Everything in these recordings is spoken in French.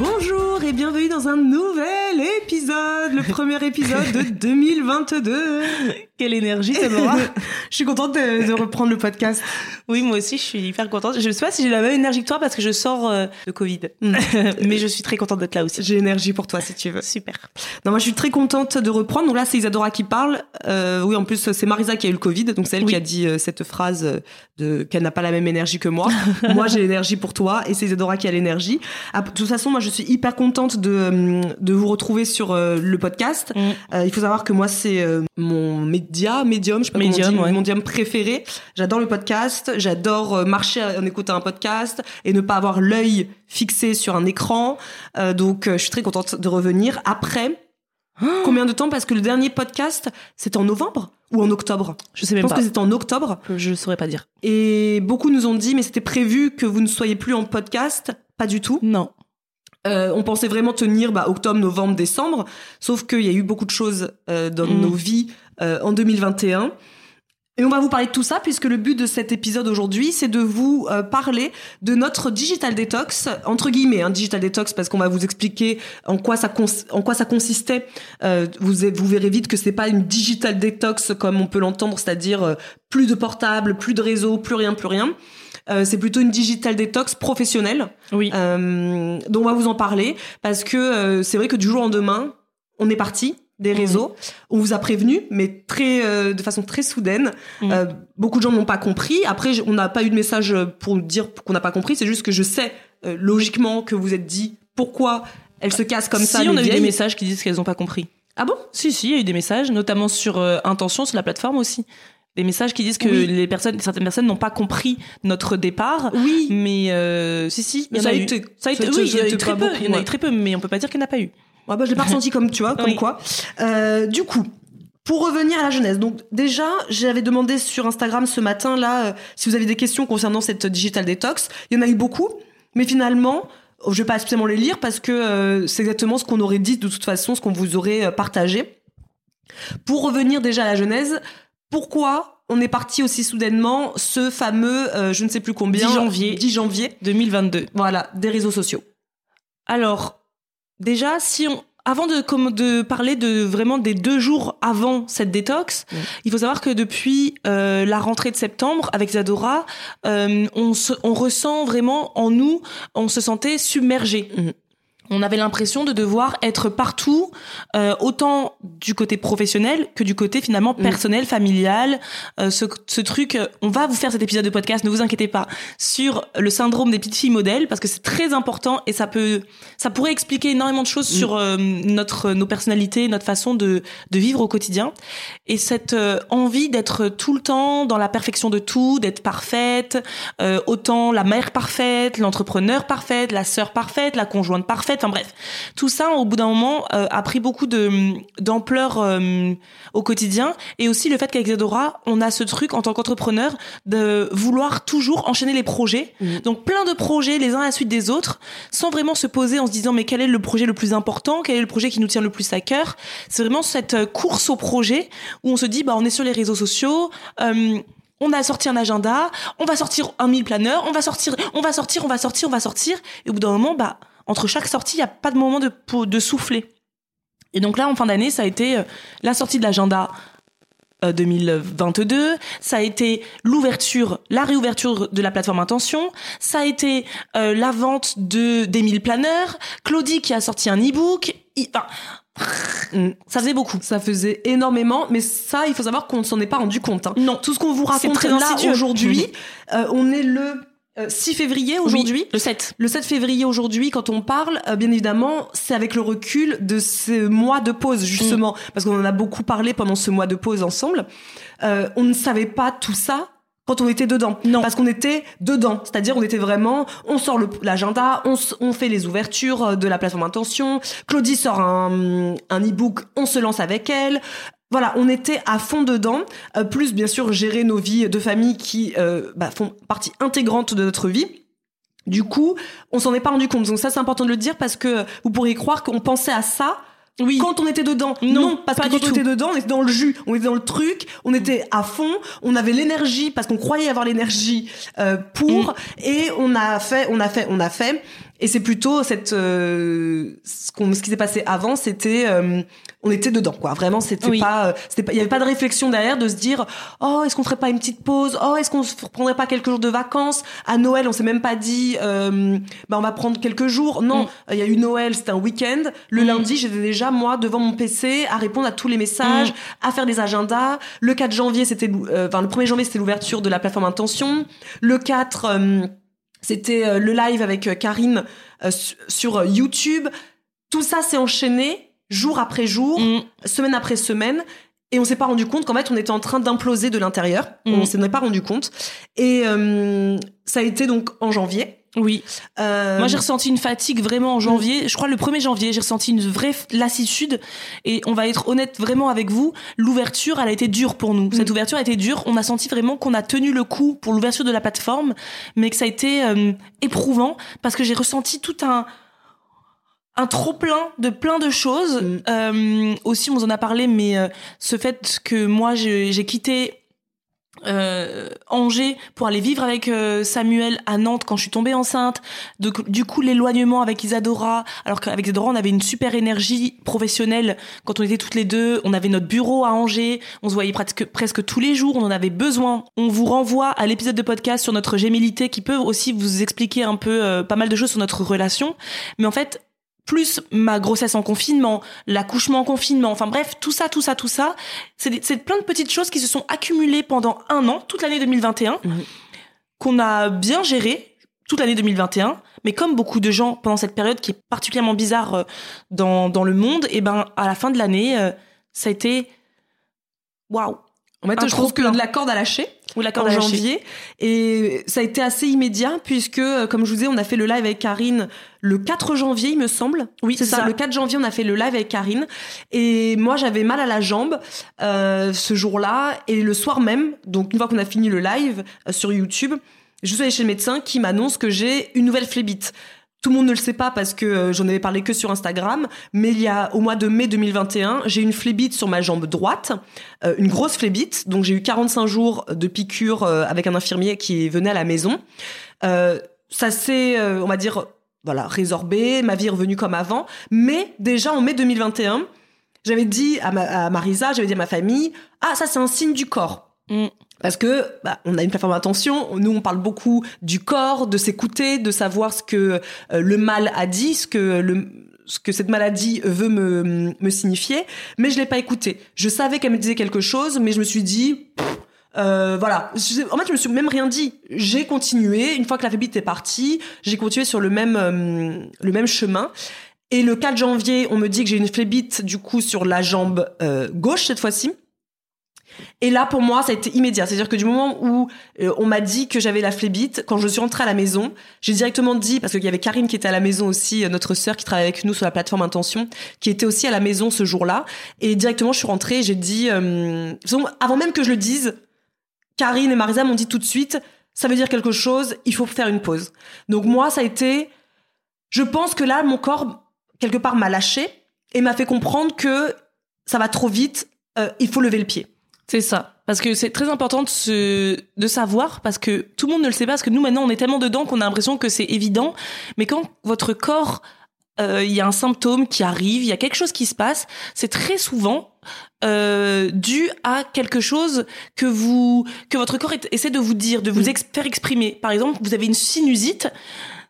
Bonjour et bienvenue dans un nouvel épisode, le premier épisode de 2022. Quelle énergie, Tamara Je suis contente de, de reprendre le podcast. Oui, moi aussi, je suis hyper contente. Je sais pas si j'ai la même énergie que toi parce que je sors euh, de Covid. Mais je suis très contente d'être là aussi. J'ai énergie pour toi si tu veux. Super. Non, moi je suis très contente de reprendre. Donc là, c'est Isadora qui parle. Euh, oui, en plus, c'est Marisa qui a eu le Covid, donc c'est elle Oui. qui a dit euh, cette phrase de qu'elle n'a pas la même énergie que moi. moi, j'ai l'énergie pour toi, et c'est Isadora qui a l'énergie. Ah, de toute façon, moi, je suis hyper contente de euh, de vous retrouver sur euh, le podcast. Mm. Euh, il faut savoir que moi, c'est mon média, médium, je sais pas comment on Médium, dit, ouais. mon médium préféré. J'adore le podcast. J'adore marcher en écoutant un podcast et ne pas avoir l'œil fixé sur un écran. Euh, donc, je suis très contente de revenir après. Combien de temps? Parce que le dernier podcast, c'était en novembre ou en octobre? Je sais Je même pense pas. que c'était en octobre. Je saurais pas dire. Et beaucoup nous ont dit, mais c'était prévu que vous ne soyez plus en podcast. Pas du tout. Non. Euh, on pensait vraiment tenir bah, octobre, novembre, décembre. Sauf qu'il y a eu beaucoup de choses euh, dans Mm. nos vies euh, en 2021. Et on va vous parler de tout ça puisque le but de cet épisode aujourd'hui, c'est de vous euh, parler de notre digital detox entre guillemets, un digital detox parce qu'on va vous expliquer en quoi ça en quoi ça consistait. Euh, vous vous verrez vite que c'est pas une digital detox comme on peut l'entendre, c'est-à-dire euh, plus de portable, plus de réseau, plus rien, plus rien. Euh, c'est plutôt une digital detox professionnelle. Oui. Euh, donc on va vous en parler parce que euh, c'est vrai que du jour au lendemain, on est parti des réseaux. On vous a prévenu, mais très euh, de façon très soudaine. Euh, beaucoup de gens n'ont pas compris. Après, on n'a pas eu de message pour dire qu'on n'a pas compris. C'est juste que je sais euh, logiquement que vous êtes dit pourquoi elle se casse comme si, ça. on les a eu des messages qui disent qu'elles ont pas compris. Ah bon? Si, si, il y a eu des messages, notamment sur Intention, sur la plateforme aussi. Des messages qui disent que Oui. les personnes, certaines personnes n'ont pas compris notre départ. Oui. Mais euh, si, si, Ça a eu. été- Ça a ça- oui, il y en a eu très peu. beaucoup, Il y en a ouais. eu très peu, mais on peut pas dire qu'il n'y en a pas eu. Ouais, bah, je l'ai pas ressenti comme tu vois, comme Oui. quoi. Euh, du coup, pour revenir à la jeunesse, donc déjà, j'avais demandé sur Instagram ce matin là euh, si vous avez des questions concernant cette digital detox. Il y en a eu beaucoup, mais finalement, je vais pas spécialement les lire parce que euh, c'est exactement ce qu'on aurait dit de toute façon, ce qu'on vous aurait partagé. Pour revenir déjà à la genèse, pourquoi on est parti aussi soudainement ce fameux, euh, je ne sais plus combien, 10 janvier. 10 janvier, 2022. voilà, des réseaux sociaux. Alors, déjà, si on, avant de, comme de parler de vraiment des deux jours avant cette détox, il faut savoir que depuis euh, la rentrée de septembre avec Zadora, euh, on, se, on ressent vraiment en nous, on se sentait submergé. Mhm. On avait l'impression de devoir être partout, euh, autant du côté professionnel que du côté finalement Mm. personnel, familial. Euh, ce, ce truc, euh, on va vous faire cet épisode de podcast, ne vous inquiétez pas, sur le syndrome des petites filles modèles parce que c'est très important et ça peut, ça pourrait expliquer énormément de choses Mm. sur euh, notre, nos personnalités, notre façon de, de vivre au quotidien. Et cette euh, envie d'être tout le temps dans la perfection de tout, d'être parfaite, euh, autant la mère parfaite, l'entrepreneur parfaite, la sœur parfaite, la conjointe parfaite, Enfin bref, tout ça au bout d'un moment euh, a pris beaucoup de d'ampleur euh, au quotidien et aussi le fait qu'avec Isadora, on a ce truc en tant qu'entrepreneur de vouloir toujours enchaîner les projets. Donc plein de projets les uns à la suite des autres sans vraiment se poser en se disant mais quel est le projet le plus important, quel est le projet qui nous tient le plus à cœur? C'est vraiment cette euh, course au projet où on se dit bah on est sur les réseaux sociaux, euh, on a sorti un agenda, on va sortir un mille planeur, on va sortir, on va sortir, on va sortir, on va sortir. Et au bout d'un moment, bah, entre chaque sortie, il n'y a pas de moment de, de souffler. Et donc là, en fin d'année, ça a été euh, la sortie de l'agenda euh, 2022, ça a été l'ouverture, la réouverture de la plateforme Intention, ça a été euh, la vente de des mille planeurs, Claudie qui a sorti un e-book, enfin, ça faisait beaucoup. Ça faisait énormément, mais ça, il faut savoir qu'on ne s'en est pas rendu compte. hein. Non. Tout ce qu'on vous raconte très là aujourd'hui, euh, on est le euh, 6 février aujourd'hui. Oui, le 7. Le 7 février aujourd'hui, quand on parle, euh, bien évidemment, c'est avec le recul de ce mois de pause, justement, parce qu'on en a beaucoup parlé pendant ce mois de pause ensemble. Euh, on ne savait pas tout ça quand on était dedans. Non. Parce qu'on était dedans. C'est-à-dire, on était vraiment, on sort l'agenda, on, on fait les ouvertures euh, de la plateforme Intention. Claudie sort un, un e-book, on se lance avec elle. Voilà, on était à fond dedans, euh, plus bien sûr gérer nos vies de famille qui euh, bah, font partie intégrante de notre vie. Du coup, on s'en est pas rendu compte. Donc ça, c'est important de le dire parce que vous pourriez croire qu'on pensait à ça Oui. quand on était dedans. Non, parce pas que quand on était dedans, on était dans le jus, on était dans le truc, on était à fond, on avait l'énergie parce qu'on croyait avoir l'énergie euh, pour, Mm. et on a fait, on a fait, on a fait. Et c'est plutôt cette, euh, ce, qu'on- ce qui s'est passé avant, c'était, euh, on était dedans, quoi. Vraiment, c'était Oui. pas, euh, c'était pas, il y avait pas de réflexion derrière de se dire, oh, est-ce qu'on ferait pas une petite pause, oh, est-ce qu'on se prendrait pas quelques jours de vacances? À Noël, on s'est même pas dit, euh, bah on va prendre quelques jours. Non, Mm. il y a eu Noël, c'était un week-end. Le Mm. lundi, j'étais déjà moi devant mon PC à répondre à tous les messages, à faire des agendas. Le 4 janvier, c'était, euh, enfin le 1er janvier, c'était l'ouverture de la plateforme Intention. Le 4 euh, c'était euh, le live avec euh, Karine euh, su- sur YouTube. Tout ça s'est enchaîné jour après jour, Mm. semaine après semaine. Et on s'est pas rendu compte qu'en fait on était en train d'imploser de l'intérieur. Mm. On s'en est pas rendu compte. Et euh, ça a été donc en janvier. Oui. Euh, Moi, j'ai ressenti une fatigue vraiment en janvier. Je crois le 1er janvier, j'ai ressenti une vraie lassitude. Et on va être honnête vraiment avec vous, l'ouverture, elle a été dure pour nous. Cette ouverture a été dure. On a senti vraiment qu'on a tenu le coup pour l'ouverture de la plateforme, mais que ça a été euh, éprouvant parce que j'ai ressenti tout un un trop plein de plein de choses. Mm. Euh, aussi, on vous en a parlé, mais euh, ce fait que moi j'ai quitté euh, Angers pour aller vivre avec euh, Samuel à Nantes quand je suis tombée enceinte. Du coup, l'éloignement avec Isadora, alors qu'avec Isadora, on avait une super énergie professionnelle quand on était toutes les deux. On avait notre bureau à Angers, on se voyait presque, presque tous les jours, on en avait besoin. On vous renvoie à l'épisode de podcast sur notre gémilité qui peut aussi vous expliquer un peu euh, pas mal de choses sur notre relation. Mais en fait, plus ma grossesse en confinement, l'accouchement en confinement, enfin bref, tout ça, tout ça, tout ça, c'est plein de petites choses qui se sont accumulées pendant un an, toute l'année 2021, Mhm. qu'on a bien géré toute l'année 2021, mais comme beaucoup de gens pendant cette période qui est particulièrement bizarre euh, dans, dans le monde, et ben à la fin de l'année, euh, ça a été waouh, En fait, je trouve que de la corde à lâcher. Ou la en corde janvier. Et ça a été assez immédiat puisque, euh, comme je vous disais, on a fait le live avec Karine le 4 janvier, il me semble. Oui, C'est ça. ça. Le 4 janvier, on a fait le live avec Karine. Et moi, j'avais mal à la jambe euh, ce jour-là. Et le soir même, donc une fois qu'on a fini le live euh, sur YouTube, je suis allée chez le médecin qui m'annonce que j'ai une nouvelle phlébite. Tout le monde ne le sait pas parce que euh, j'en avais parlé que sur Instagram, mais il y a au mois de mai 2021, j'ai une phlébite sur ma jambe droite, euh, une grosse phlébite. Donc j'ai eu 45 jours de piqûre euh, avec un infirmier qui venait à la maison. Ça s'est, on va dire, voilà, résorbé, ma vie est revenue comme avant. Mais déjà en mai 2021, j'avais dit à Marisa, j'avais dit à ma famille, ah ça c'est un signe du corps. Mm. Parce que bah, on a une plateforme d'attention, nous on parle beaucoup du corps, de s'écouter, de savoir ce que euh, le mal a dit, ce que le ce que cette maladie veut me, me signifier, mais je l'ai pas écouté. Je savais qu'elle me disait quelque chose, mais je me suis dit, euh, voilà. En fait, je me suis même rien dit. J'ai continué. Une fois que la phlébite est partie, j'ai continué sur le même euh, le même chemin. Et le 4 janvier, on me dit que j'ai une phlébite du coup sur la jambe euh, gauche cette fois-ci. Et là, pour moi, ça a été immédiat. C'est-à-dire que du moment où euh, on m'a dit que j'avais la phlébite, quand je suis rentrée à la maison, j'ai directement dit, parce qu'il y avait Karine qui était à la maison aussi, euh, notre sœur qui travaille avec nous sur la plateforme Intention, qui était aussi à la maison ce jour-là. Et directement, je suis rentrée, j'ai dit, euh, avant même que je le dise, Karine et Marisa m'ont dit tout de suite, ça veut dire quelque chose, il faut faire une pause. Donc moi, ça a été, je pense que là, mon corps, quelque part, m'a lâché et m'a fait comprendre que ça va trop vite, il faut lever le pied. C'est ça. Parce que c'est très important de, se, de savoir, parce que tout le monde ne le sait pas, parce que nous maintenant on est tellement dedans qu'on a l'impression que c'est évident. Mais quand votre corps, euh, il y a un symptôme qui arrive, il y a quelque chose qui se passe, c'est très souvent euh, dû à quelque chose que vous que votre corps essaie de vous dire, de vous ex faire exprimer. Par exemple, vous avez une sinusite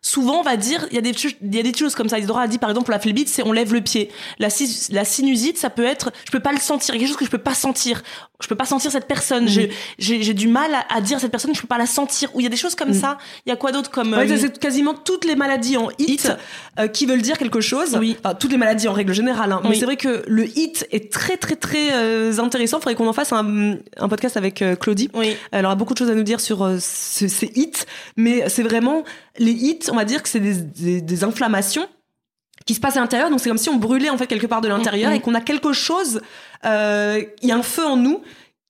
souvent on va dire il y a des il y a des choses comme ça. Isidora a dit par exemple pour la phlébite c'est on lève le pied. La, la sinusite ça peut être je peux pas le sentir. Quelque chose que je peux pas sentir. Je peux pas sentir cette personne. J'ai j'ai du mal à, dire cette personne je peux pas la sentir. Ou il y a des choses comme mm. ça. Il y a quoi d'autre comme ouais, euh, c'est quasiment toutes les maladies en hit, euh, qui veulent dire quelque chose. Oui. Enfin, toutes les maladies en règle générale hein. mais c'est vrai que le hit est très très très euh, intéressant. Faudrait qu'on en fasse un, un podcast avec Claudie. Oui. Elle aura beaucoup de choses à nous dire sur ces hits. Mais c'est vraiment les hits, on va dire que c'est des, des, inflammations qui se passent à l'intérieur. Donc c'est comme si on brûlait en fait quelque part de l'intérieur mm-hmm. et qu'on a quelque chose. Euh, il y a un feu en nous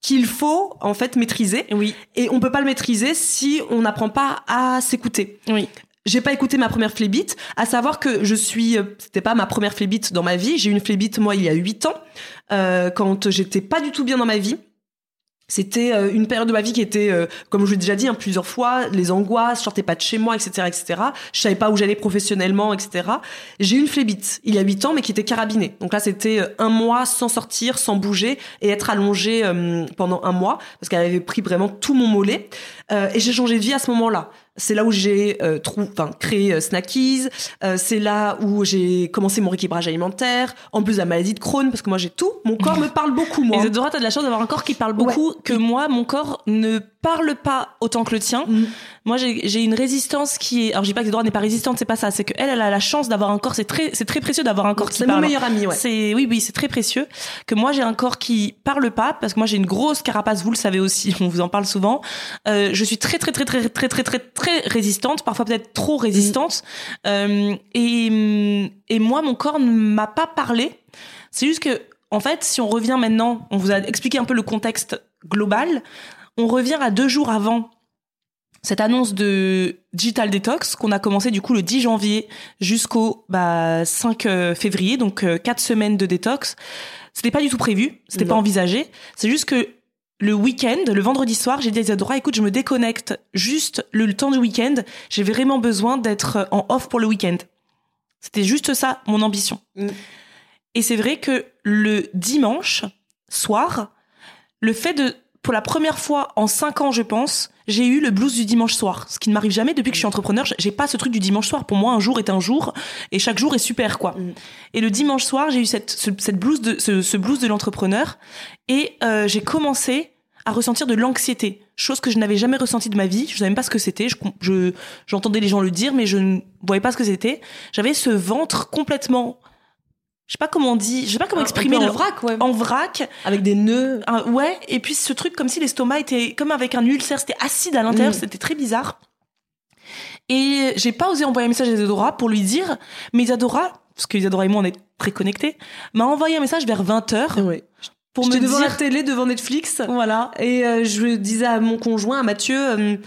qu'il faut en fait maîtriser. Oui. Et on peut pas le maîtriser si on n'apprend pas à s'écouter. Oui. J'ai pas écouté ma première flébite, à savoir que je suis, euh, c'était pas ma première flébite dans ma vie. J'ai eu une flébite moi il y a 8 ans, euh, quand j'étais pas du tout bien dans ma vie. C'était euh, une période de ma vie qui était, euh, comme je l'ai déjà dit hein, plusieurs fois, les angoisses, je sortais pas de chez moi, etc., etc. Je savais pas où j'allais professionnellement, etc. J'ai eu une flébite il y a huit ans, mais qui était carabinée. Donc là, c'était euh, un mois sans sortir, sans bouger et être allongée pendant un mois parce qu'elle avait pris vraiment tout mon mollet. et j'ai changé de vie à ce moment-là. C'est là où j'ai euh, enfin, créé euh, Snackies. Euh, c'est là où j'ai commencé mon rééquilibrage alimentaire. En plus de la maladie de Crohn, parce que moi j'ai tout. Mon corps me parle beaucoup, moi. Et Zedora, t'as de la chance d'avoir un corps qui parle beaucoup, que moi, mon corps ne parle pas autant que le tien. Mm. Moi, j'ai une résistance qui est. Alors, je dis pas que Zedora n'est pas résistante, c'est pas ça. C'est qu'elle, elle a la chance d'avoir un corps. C'est très, c'est très précieux d'avoir un corps qui parle. C'est mon meilleur ami, ouais. C'est, oui, oui, c'est très précieux. Que moi, j'ai un corps qui parle pas, parce que moi, j'ai une grosse carapace. Vous le savez aussi. On vous en parle souvent. Euh, je suis très, très, très, très, très, très, très, très résistante. Parfois, peut-être trop résistante. Mm. Euh, et, et moi, mon corps ne m'a pas parlé. C'est juste que, en fait, si on revient maintenant, on vous a expliqué un peu le contexte global. On revient à deux jours avant cette annonce de Digital Detox qu'on a commencé du coup le 10 janvier jusqu'au bah, 5 euh, février, donc euh, quatre semaines de détox. C'était pas du tout prévu, c'était pas envisagé. C'est juste que le week-end, le vendredi soir, j'ai dit à Isadora, écoute, je me déconnecte juste le, temps du week-end. J'ai vraiment besoin d'être en off pour le week-end. C'était juste ça, mon ambition. Mm. Et c'est vrai que le dimanche soir, le fait de pour la première fois en cinq ans, je pense, j'ai eu le blues du dimanche soir. Ce qui ne m'arrive jamais depuis que je suis entrepreneur. J'ai pas ce truc du dimanche soir. Pour moi, un jour est un jour et chaque jour est super, quoi. Mm. Et le dimanche soir, j'ai eu cette, cette blues de, ce, blues de l'entrepreneur et euh, j'ai commencé à ressentir de l'anxiété, chose que je n'avais jamais ressentie de ma vie. Je savais même pas ce que c'était. Je, j'entendais les gens le dire, mais je ne voyais pas ce que c'était. J'avais ce ventre complètement je sais pas comment on dit, je sais pas comment exprimer en vrac, ouais. En vrac, avec des nœuds. ouais, et puis ce truc comme si l'estomac était comme avec un ulcère, c'était acide à l'intérieur, mm. c'était très bizarre. Et j'ai pas osé envoyer un message à Isadora pour lui dire, mais Isadora, parce que Isadora et moi on est très connectés, m'a envoyé un message vers 20h. Ouais. Pour me devant la télé, devant Netflix. Voilà. Et euh, je disais à mon conjoint, à Mathieu, euh,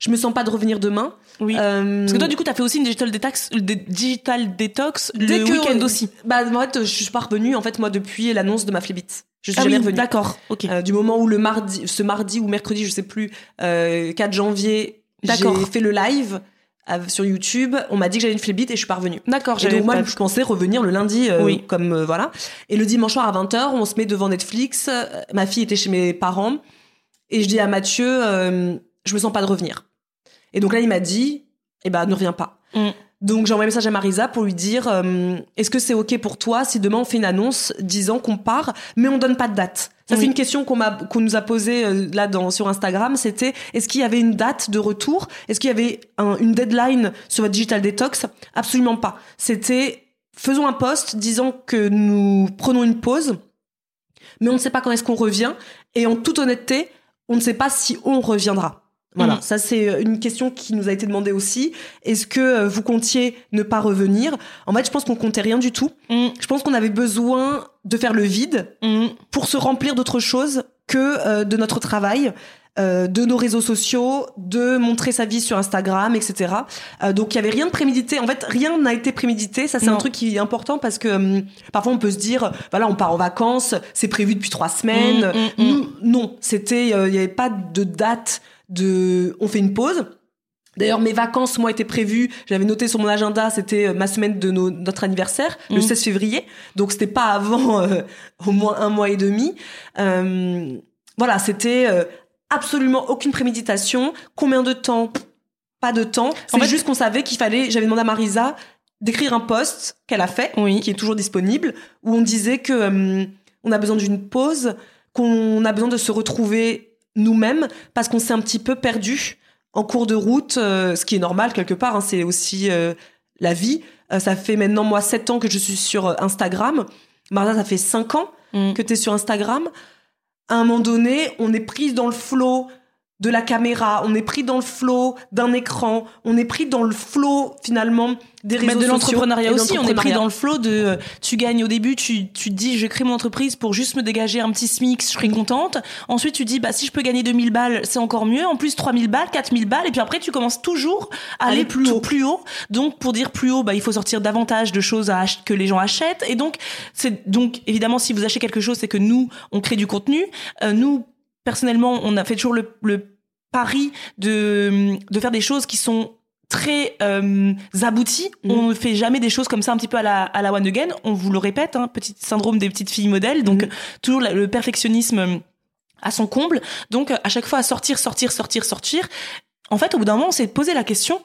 je me sens pas de revenir demain. Oui. Euh, Parce que toi, du coup, t'as fait aussi une digital detox, digital detox le week-end aussi. Bah, en fait, je suis pas revenue, en fait, moi, depuis l'annonce de ma flébite. Je suis ah revenue. D'accord. Ok. Euh, du moment où le mardi, ce mardi ou mercredi, je sais plus, euh, 4 janvier, j'ai fait le live sur YouTube, on m'a dit que j'avais une flébite et je suis pas revenue. D'accord. Et donc moi, je pensais revenir le lundi, euh, oui. comme euh, voilà. Et le dimanche soir à 20h, on se met devant Netflix. ma fille était chez mes parents et je dis à Mathieu, je me sens pas de revenir. Et donc là, il m'a dit, eh ben ne reviens pas. Mm. Donc j'ai envoyé un message à Marisa pour lui dire euh, est-ce que c'est ok pour toi si demain on fait une annonce disant qu'on part mais on donne pas de date? Ça c'est une question qu'on m'a qu'on nous a posée euh, là dans sur Instagram, c'était est-ce qu'il y avait une date de retour? Est-ce qu'il y avait une deadline sur votre digital detox Absolument pas. C'était faisons un post disant que nous prenons une pause mais on ne sait pas quand est-ce qu'on revient Et en toute honnêteté, on ne sait pas si on reviendra. Voilà, Mhm. ça c'est euh, une question qui nous a été demandée aussi. Est-ce que euh, vous comptiez ne pas revenir? En fait, je pense qu'on comptait rien du tout. Mm, Je pense qu'on avait besoin de faire le vide mm. pour se remplir d'autre chose que euh, de notre travail, euh, de nos réseaux sociaux, de montrer sa vie sur Instagram, etc. Euh, donc il y avait rien de prémédité. En fait, rien n'a été prémédité. Ça c'est un truc qui est important parce que hum, parfois on peut se dire, voilà, on part en vacances, c'est prévu depuis trois semaines. Mm, mm, mm. Nous, non, c'était, il n'y avait pas de date de, on fait une pause. D'ailleurs, mes vacances, moi, étaient prévues. J'avais noté sur mon agenda, c'était euh, ma semaine de nos- notre anniversaire, le Mhm. 16 février. Donc, c'était pas avant euh, au moins un mois et demi. Euh, voilà, c'était euh, absolument aucune préméditation. Combien de temps? Pas de temps. C'est juste qu'on savait qu'il fallait. J'avais demandé à Marisa d'écrire un post qu'elle a fait, Oui. qui est toujours disponible, où on disait que on a besoin d'une pause, qu'on a besoin de se retrouver nous-mêmes parce qu'on s'est un petit peu perdu en cours de route, euh, ce qui est normal quelque part. hein, c'est aussi euh, la vie. Euh, ça fait maintenant moi sept ans que je suis sur Instagram. Marisa, ça fait cinq ans Mm. que tu es sur Instagram. À un moment donné, on est prise dans le flot de la caméra, on est pris dans le flot d'un écran, on est pris dans le flot finalement des réseaux Mais de l'entrepreneuriat aussi, on est pris dans le flot de euh, tu gagnes au début, tu, tu te dis je crée mon entreprise pour juste me dégager un petit SMIC, je serai contente. Ensuite tu dis bah si je peux gagner 2000 balles, c'est encore mieux. En plus 3000 balles, 4000 balles et puis après tu commences toujours à aller, Aller plus haut. plus haut. Donc pour dire plus haut, bah il faut sortir davantage de choses à que les gens achètent et donc c'est donc évidemment si vous achetez quelque chose, c'est que nous on crée du contenu. Euh, nous personnellement, on a fait toujours le, le pari de de faire des choses qui sont très euh, abouties. Mhm. On ne fait jamais des choses comme ça un petit peu à la, à la one again. On vous le répète, hein, petit syndrome des petites filles modèles. Donc Mhm. toujours la- le perfectionnisme euh, à son comble. Donc à chaque fois à sortir, sortir, sortir, sortir. En fait, au bout d'un moment, on s'est posé la question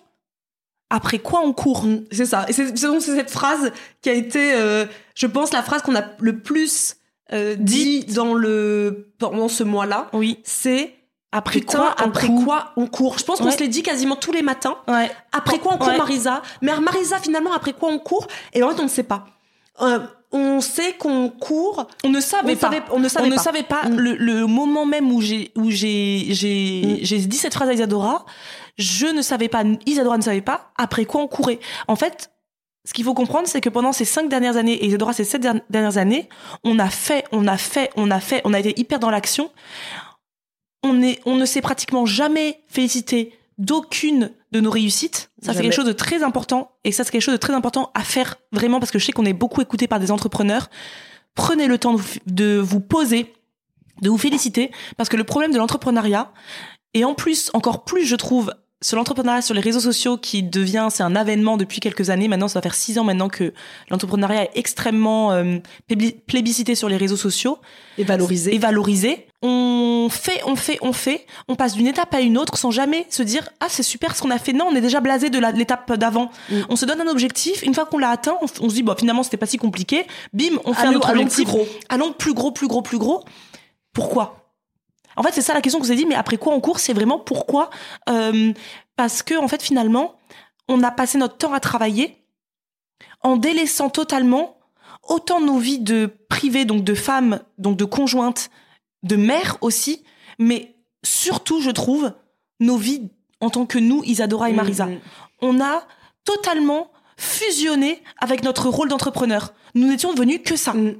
après quoi on court? C'est ça. Et c'est cette phrase qui a été, euh, je pense, la phrase qu'on a le plus euh, dit dans le pendant ce mois-là. Oui. C'est Après putain, quoi on après court quoi on court. Je pense qu'on Ouais. se l'est dit quasiment tous les matins. Ouais. Après quoi on court, Ouais. Marisa? Mais Marisa, finalement, après quoi on court? Et en fait, on ne sait pas. Euh, on sait qu'on court. On ne savait On pas. savait- on ne savait on ne pas. savait pas Mm. le, le moment même où j'ai où j'ai j'ai Mm. j'ai dit cette phrase à Isadora. Je ne savais pas. Isadora ne savait pas. Après quoi on courait. En fait, ce qu'il faut comprendre, c'est que pendant ces cinq dernières années et Isadora ces sept der- dernières années, on a fait, on a fait, on a fait, on a été hyper dans l'action. On est, on ne s'est pratiquement jamais félicité d'aucune de nos réussites. Ça, c'est quelque chose de très important. Et ça, c'est quelque chose de très important à faire vraiment parce que je sais qu'on est beaucoup écouté par des entrepreneurs. Prenez le temps de vous, de vous poser, de vous féliciter parce que le problème de l'entrepreneuriat, et en plus, encore plus, je trouve, sur l'entrepreneuriat sur les réseaux sociaux qui devient, c'est un avènement depuis quelques années. Maintenant, ça va faire six ans maintenant que l'entrepreneuriat est extrêmement euh, plébis- plébiscité sur les réseaux sociaux Et valorisé. et valorisé. On fait, on fait, on fait. On passe d'une étape à une autre sans jamais se dire ah c'est super ce qu'on a fait. Non, on est déjà blasé de l'étape d'avant. Mm. On se donne un objectif. Une fois qu'on l'a atteint, on, se dit bon finalement c'était pas si compliqué. Bim, on fait un autre allons objectif. plus gros. Allons plus gros, plus gros, plus gros. Pourquoi? En fait, c'est ça la question qu'on s'est dit. Mais après quoi on court C'est vraiment pourquoi Euh, Parce que en fait finalement, on a passé notre temps à travailler en délaissant totalement autant nos vies de privées, donc de femmes, donc de conjointes, de mères aussi, mais surtout, je trouve, nos vies en tant que nous, Isadora et Marisa. Mhm. On a totalement fusionné avec notre rôle d'entrepreneur. Nous n'étions devenus que ça. Mm.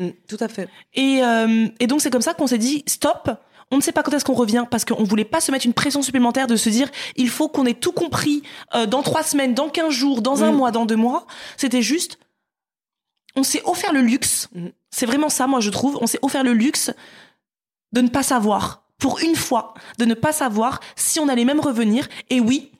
Mm, Tout à fait. Et, euh, et donc c'est comme ça qu'on s'est dit stop. On ne sait pas quand est-ce qu'on revient parce qu'on voulait pas se mettre une pression supplémentaire de se dire il faut qu'on ait tout compris euh, dans trois semaines, dans quinze jours, dans un Mm. mois, dans deux mois. C'était juste, on s'est offert le luxe. Mm. C'est vraiment ça, moi je trouve. On s'est offert le luxe de ne pas savoir, pour une fois, de ne pas savoir si on allait même revenir. Et oui,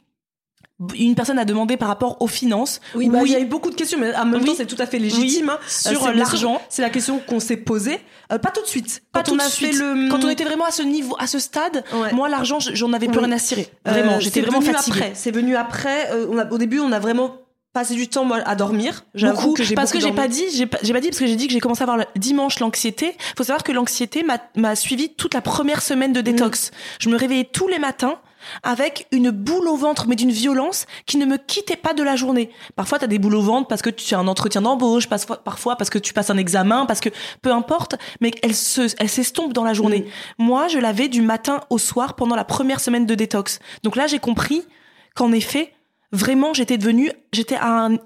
une personne a demandé par rapport aux finances. Oui, bah, il y a eu beaucoup de questions, mais en même Oui. temps, c'est tout à fait légitime. hein. sur Euh, bien l'argent. C'est la question qu'on s'est posée. Euh, pas tout de suite. Pas Quand tout on de suite. fait le. Quand on était vraiment à ce niveau, à ce stade, Ouais. moi l'argent, j'en avais plus Oui. rien à cirer. Vraiment, Euh, j'étais c'est vraiment fatiguée. C'est venu après. Euh, on a, au début, on a vraiment passé du temps moi, à dormir. J'avoue Beaucoup, que j'ai parce que j'ai pas dit, j'ai pas, dit parce que j'ai dit que j'ai commencé à avoir le- dimanche l'anxiété. Faut savoir que l'anxiété m'a, m'a suivi toute la première semaine de détox. Je me réveillais tous les matins avec une boule au ventre, mais d'une violence qui ne me quittait pas de la journée. Parfois, tu as des boules au ventre parce que tu as un entretien d'embauche, parfois parce que tu passes un examen, parce que peu importe, mais elle se, elle s'estompe dans la journée. Mm. Moi, je l'avais du matin au soir pendant la première semaine de détox. Donc là, j'ai compris qu'en effet, vraiment, j'étais devenue, j'étais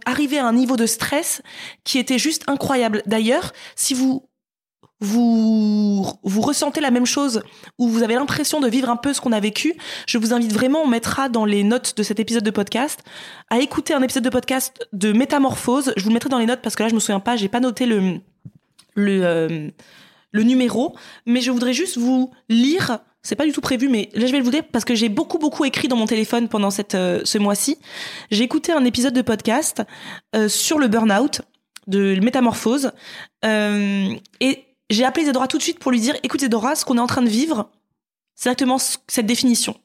arrivée à un niveau de stress qui était juste incroyable. D'ailleurs, si vous vous, ressentez la même chose ou vous avez l'impression de vivre un peu ce qu'on a vécu, je vous invite vraiment, on mettra dans les notes de cet épisode de podcast, à écouter un épisode de podcast de Métamorphose. Je vous le mettrai dans les notes parce que là, je me souviens pas, j'ai pas noté le, le, euh, numéro, mais je voudrais juste vous lire. C'est pas du tout prévu, mais là je vais vous dire parce que j'ai beaucoup beaucoup écrit dans mon téléphone pendant cette euh, ce mois-ci. J'ai écouté un épisode de podcast euh, sur le burn-out de métamorphose et j'ai appelé Zedora tout de suite pour lui dire, écoute Zedora, ce qu'on est en train de vivre, c'est exactement cette définition.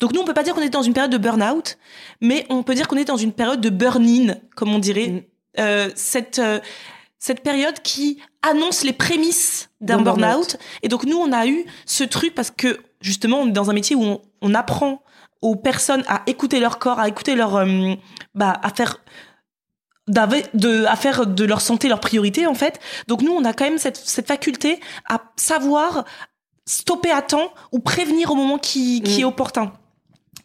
Donc nous, on peut pas dire qu'on est dans une période de burn-out, mais on peut dire qu'on est dans une période de burn-in, comme on dirait. Mm. Euh, cette euh, cette période qui annonce les prémices d'un burn-out. Et donc nous, on a eu ce truc parce que justement, on est dans un métier où on, on apprend aux personnes à écouter leur corps, à écouter leur, euh, bah, à faire de, à faire de leur santé leur priorité en fait. Donc nous, on a quand même cette, cette faculté à savoir stopper à temps ou prévenir au moment qui, qui est mm. opportun.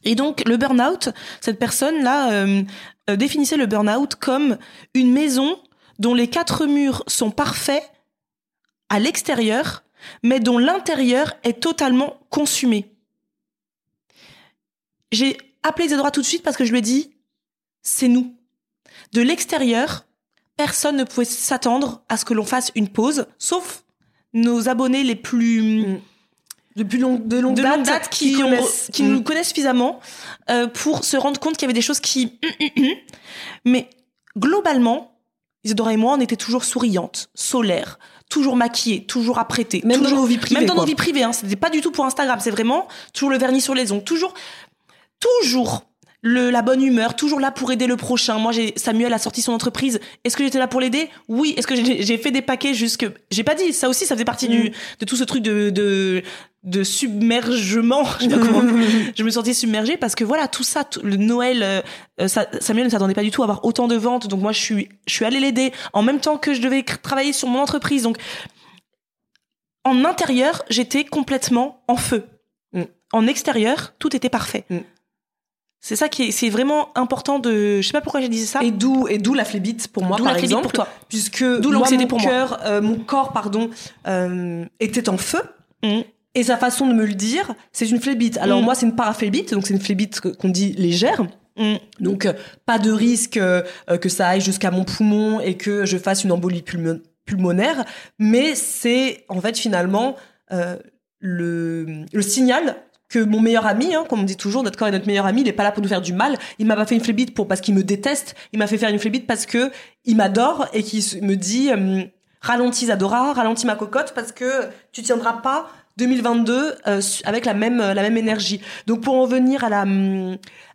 Et donc le burn-out, cette personne-là euh, euh, définissait le burn-out comme une maison dont les quatre murs sont parfaits à l'extérieur, mais dont l'intérieur est totalement consumé. J'ai appelé Isadora tout de suite parce que je lui ai dit, c'est nous. De l'extérieur, personne ne pouvait s'attendre à ce que l'on fasse une pause, sauf nos abonnés les plus mm. de plus long, de longue, date, qui, qui, nous mm. connaissent suffisamment euh, pour se rendre compte qu'il y avait des choses qui mais globalement Isadora et moi on était toujours souriantes solaires toujours maquillées toujours apprêtées même toujours, dans nos vies privées même dans nos vies privées hein, c'était pas du tout pour Instagram c'est vraiment toujours le vernis sur les ongles toujours toujours le, la bonne humeur, toujours là pour aider le prochain. Moi, j'ai Samuel a sorti son entreprise. Est-ce que j'étais là pour l'aider? Oui. Est-ce que j'ai fait des paquets jusque J'ai pas dit ça aussi. Ça faisait partie du mm. de tout ce truc de de, de submergement. Je, je me sentais submergée parce que voilà tout ça, le Noël. Euh, ça, Samuel ne s'attendait pas du tout à avoir autant de ventes. Donc moi, je suis je suis allée l'aider en même temps que je devais travailler sur mon entreprise. Donc en intérieur, j'étais complètement en feu. Mm. En extérieur, tout était parfait. Mm. C'est ça qui est, c'est vraiment important de, je sais pas pourquoi j'ai dit ça. Et d'où, et d'où la flébite pour moi, par exemple. pour toi. Puisque d'où pour moi. Euh, mon corps, pardon, euh, était en feu. Mmh. Et sa façon de me le dire, c'est une flébite. Alors mmh. moi, c'est une paraphlébite, donc c'est une flébite qu'on dit légère. Mmh. Donc euh, pas de risque que ça aille jusqu'à mon poumon et que je fasse une embolie pulmonaire, mais c'est en fait finalement le, le signal que mon meilleur ami, hein, comme on dit toujours, notre corps est notre meilleur ami, il est pas là pour nous faire du mal. Il m'a pas fait une flébite pour parce qu'il me déteste. Il m'a fait faire une flébite parce que il m'adore et qu'il me dit euh, ralentis Adora, ralentis ma cocotte parce que tu tiendras pas 2022 euh, avec la même la même énergie. Donc pour en venir à la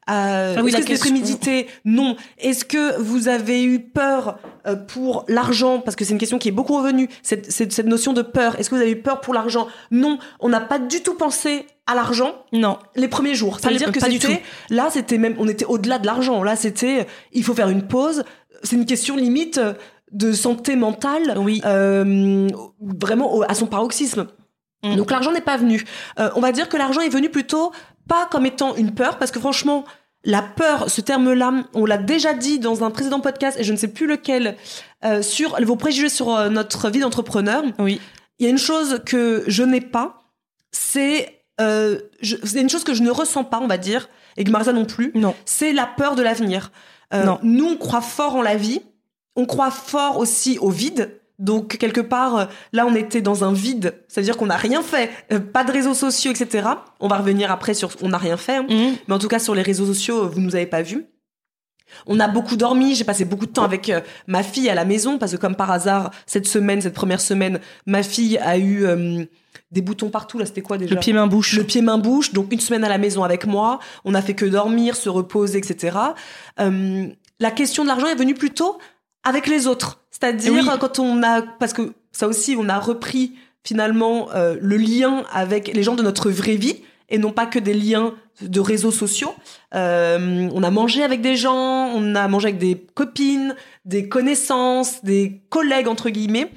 euh, ah oui, est-ce que c'est prémédité Non. Est-ce que vous avez eu peur euh, pour l'argent? Parce que c'est une question qui est beaucoup revenue. Cette, cette, cette notion de peur. Est-ce que vous avez eu peur pour l'argent? Non. On n'a pas du tout pensé à l'argent. Non. Les premiers jours. Ça veut dire que c'était là, c'était même, on était au-delà de l'argent. Là, c'était, il faut faire une pause. C'est une question limite de santé mentale. Oui. Euh, vraiment à son paroxysme. Mm. Donc l'argent n'est pas venu. Euh, on va dire que l'argent est venu plutôt pas comme étant une peur, parce que franchement, la peur, ce terme-là, on l'a déjà dit dans un précédent podcast, et je ne sais plus lequel, euh, sur vos préjugés sur notre vie d'entrepreneur. Oui. Il y a une chose que je n'ai pas, c'est euh, c'est une chose que je ne ressens pas, on va dire, et que Marza non plus. Non. C'est la peur de l'avenir. Euh, non. Nous, on croit fort en la vie. On croit fort aussi au vide. Donc quelque part, euh, là, on était dans un vide, c'est-à-dire qu'on n'a rien fait, euh, pas de réseaux sociaux, etc. On va revenir après sur on n'a rien fait, hein. mhm. mais en tout cas sur les réseaux sociaux, vous nous avez pas vus. On a beaucoup dormi, j'ai passé beaucoup de temps avec euh, ma fille à la maison parce que comme par hasard, cette semaine, cette première semaine, ma fille a eu des boutons partout. Là, c'était quoi déjà Le pied main bouche. Le pied main bouche. Donc une semaine à la maison avec moi, on a fait que dormir, se reposer, etc. la question de l'argent est venue plutôt avec les autres. C'est-à-dire quand on a, parce que ça aussi, on a repris finalement euh, le lien avec les gens de notre vraie vie. et non pas que des liens de réseaux sociaux. Euh, on a mangé avec des gens, on a mangé avec des copines, des connaissances, des collègues entre guillemets.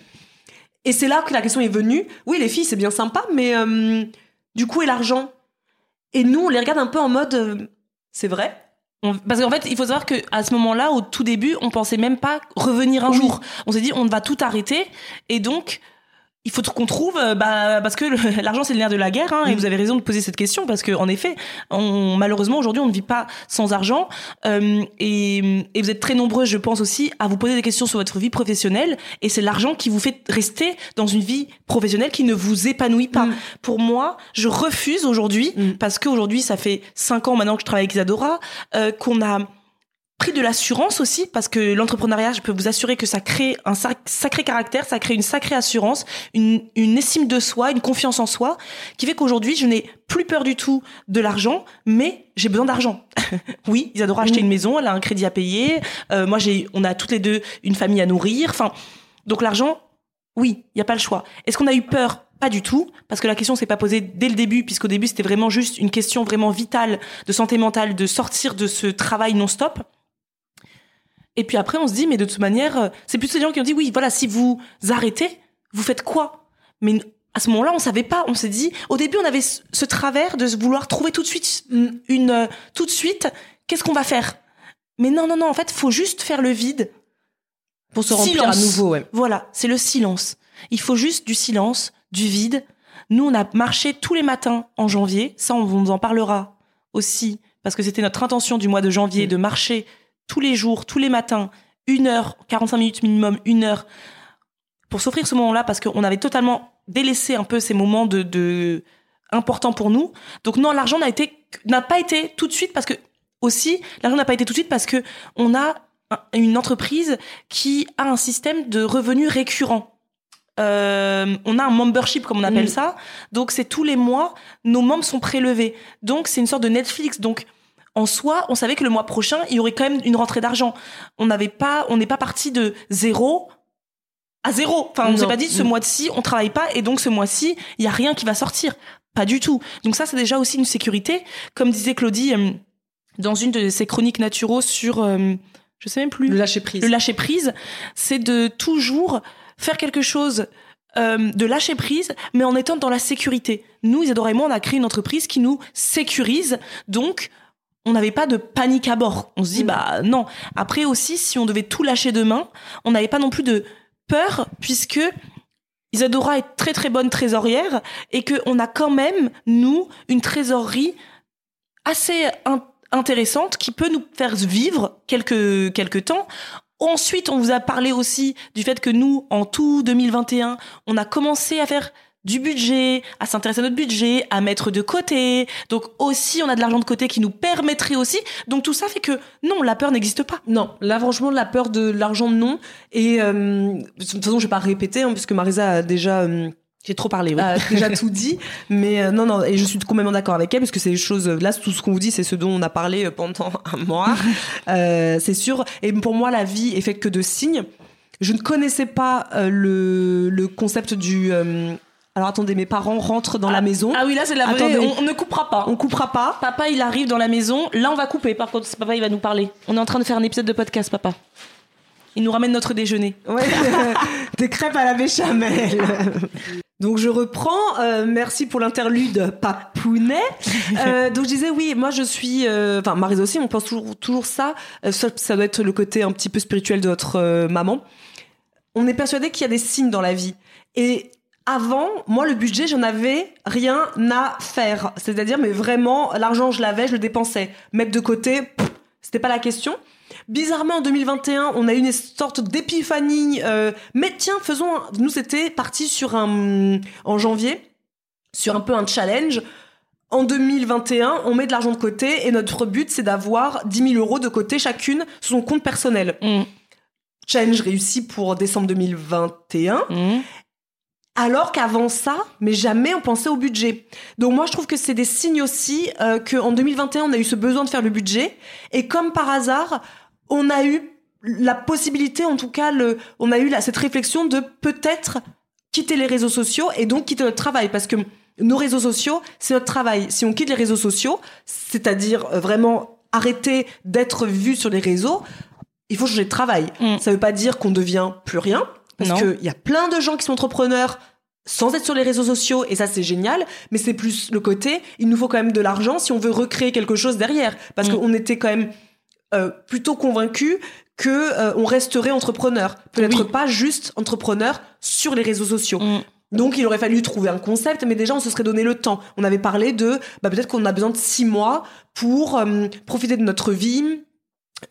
Et c'est là que la question est venue. Oui, les filles, c'est bien sympa, mais euh, du coup, et l'argent? Et nous, on les regarde un peu en mode, euh, c'est vrai? On- Parce qu'en fait, il faut savoir que à ce moment-là, au tout début, on pensait même pas revenir un Oui. jour. On s'est dit, on va tout arrêter, et donc il faut qu'on trouve, euh, bah, parce que l'argent c'est le nerf de la guerre, hein, et Mm. vous avez raison de poser cette question parce que en effet, on, malheureusement aujourd'hui, on ne vit pas sans argent, euh, et, et vous êtes très nombreux, je pense aussi, à vous poser des questions sur votre vie professionnelle, et c'est l'argent qui vous fait rester dans une vie professionnelle qui ne vous épanouit pas. Mm. Pour moi, je refuse aujourd'hui Mm. parce qu'aujourd'hui, ça fait cinq ans maintenant que je travaille avec Isadora, euh, qu'on a pris de l'assurance aussi parce que l'entrepreneuriat, je peux vous assurer que ça crée un sac- sacré caractère, ça crée une sacrée assurance, une, une estime de soi, une confiance en soi, qui fait qu'aujourd'hui, je n'ai plus peur du tout de l'argent, mais j'ai besoin d'argent. oui, Isadora a acheté Mhm. une maison, elle a un crédit à payer. euh, moi, j'ai, on a toutes les deux une famille à nourrir. Enfin, donc l'argent, oui, il y a pas le choix. Est-ce qu'on a eu peur? Pas du tout, parce que la question s'est pas posée dès le début, puisqu'au début c'était vraiment juste une question vraiment vitale de santé mentale, de sortir de ce travail non-stop. Et puis après, on se dit, mais de toute manière, euh, c'est plus ces gens qui ont dit, oui, voilà, si vous arrêtez, vous faites quoi? Mais à ce moment-là, on savait pas. On s'est dit, au début, on avait ce, travers de vouloir trouver tout de suite une, euh, tout de suite, qu'est-ce qu'on va faire? Mais non, non, non, en fait, faut juste faire le vide. Pour se remplir à Silence. nouveau, ouais. Voilà, c'est le silence. Il faut juste du silence, du vide. Nous, on a marché tous les matins en janvier. Ça, on vous en parlera aussi, parce que c'était notre intention du mois de janvier Mm. de marcher tous les jours, tous les matins, une heure, 45 minutes minimum, une heure, pour s'offrir ce moment-là, parce qu'on avait totalement délaissé un peu ces moments de, de importants pour nous. Donc non, l'argent n'a été n'a pas été tout de suite parce que aussi l'argent n'a pas été tout de suite parce que on a un- une entreprise qui a un système de revenus récurrents. Euh, on a un membership comme on appelle Mm. ça, donc c'est tous les mois nos membres sont prélevés. Donc c'est une sorte de Netflix. Donc en soi, on savait que le mois prochain il y aurait quand même une rentrée d'argent. On n'avait pas, on n'est pas parti de zéro à zéro. Enfin, on s'est pas dit ce mois-ci on travaille pas et donc ce mois-ci il y a rien qui va sortir. Pas du tout. Donc ça c'est déjà aussi une sécurité. Comme disait Claudie euh, dans une de ses chroniques naturaux sur, euh, je sais même plus, Le lâcher prise. le lâcher prise, c'est de toujours faire quelque chose euh, de lâcher prise, mais en étant dans la sécurité. Nous, Isadora et moi, on a créé une entreprise qui nous sécurise, donc on n'avait pas de panique à bord. On se dit, Mm. bah non. Après aussi, si on devait tout lâcher demain, on n'avait pas non plus de peur, puisque Isadora est très très bonne trésorière et qu'on a quand même, nous, une trésorerie assez in- intéressante qui peut nous faire vivre quelques, quelques temps. Ensuite, on vous a parlé aussi du fait que nous, en tout 2021, on a commencé à faire du budget, à s'intéresser à notre budget, à mettre de côté. Donc aussi, on a de l'argent de côté qui nous permettrait aussi. Donc tout ça fait que non, la peur n'existe pas. Non, là franchement, la peur de l'argent, non. Et euh, de toute façon, je vais pas répéter, hein, puisque Marisa a déjà, euh, J'ai trop parlé. oui. a déjà tout dit. Mais euh, non, non, et je suis complètement d'accord avec elle, parce que c'est des choses. Là, tout ce qu'on vous dit, c'est ce dont on a parlé euh, pendant un mois. Euh, c'est sûr. Et pour moi, la vie est faite que de signes. Je ne connaissais pas euh, le, le concept du. Euh, alors attendez, mes parents rentrent dans la maison. Ah oui, là c'est la vraie. On, on ne coupera pas. On coupera pas. Papa, il arrive dans la maison. Là, on va couper. Par contre, papa, il va nous parler. On est en train de faire un épisode de podcast, papa. Il nous ramène notre déjeuner. Ouais, des crêpes à la béchamel. Donc je reprends. euh, merci pour l'interlude papounet. Euh, donc je disais oui, moi je suis. euh, Enfin Marise aussi, on pense toujours toujours ça. Euh, ça. ça doit être le côté un petit peu spirituel de notre euh, maman. On est persuadé qu'il y a des signes dans la vie. Et avant, moi le budget, j'en avais rien à faire. C'est-à-dire, mais vraiment, l'argent je l'avais, je le dépensais. Mettre de côté, c'était pas la question. Bizarrement, en 2021, on a eu une sorte d'épiphanie. euh, mais tiens, faisons. un- Nous, c'était parti sur un. En janvier, sur un peu un challenge. En 2021, on met de l'argent de côté et notre but, c'est d'avoir 10 000 euros de côté chacune sur son compte personnel. Mm. Challenge réussi pour décembre 2021. Mmh. Alors qu'avant ça, mais jamais on pensait au budget. Donc moi, je trouve que c'est des signes aussi euh, qu'en 2021, on a eu ce besoin de faire le budget. Et comme par hasard, on a eu la possibilité, en tout cas, le, on a eu cette réflexion de peut-être quitter les réseaux sociaux et donc quitter notre travail. Parce que nos réseaux sociaux, c'est notre travail. Si on quitte les réseaux sociaux, c'est-à-dire euh, vraiment arrêter d'être vu sur les réseaux, il faut changer de travail. Mm. Ça veut pas dire qu'on devient plus rien, parce qu'il y a plein de gens qui sont entrepreneurs sans être sur les réseaux sociaux, et ça c'est génial, mais c'est plus le côté, il nous faut quand même de l'argent si on veut recréer quelque chose derrière, parce Mm. qu'on était quand même euh, plutôt convaincus que euh, on resterait entrepreneur, peut-être Oui. pas juste entrepreneur sur les réseaux sociaux. Mm. Donc il aurait fallu trouver un concept, mais déjà on se serait donné le temps. On avait parlé de bah, peut-être qu'on a besoin de six mois pour euh, profiter de notre vie.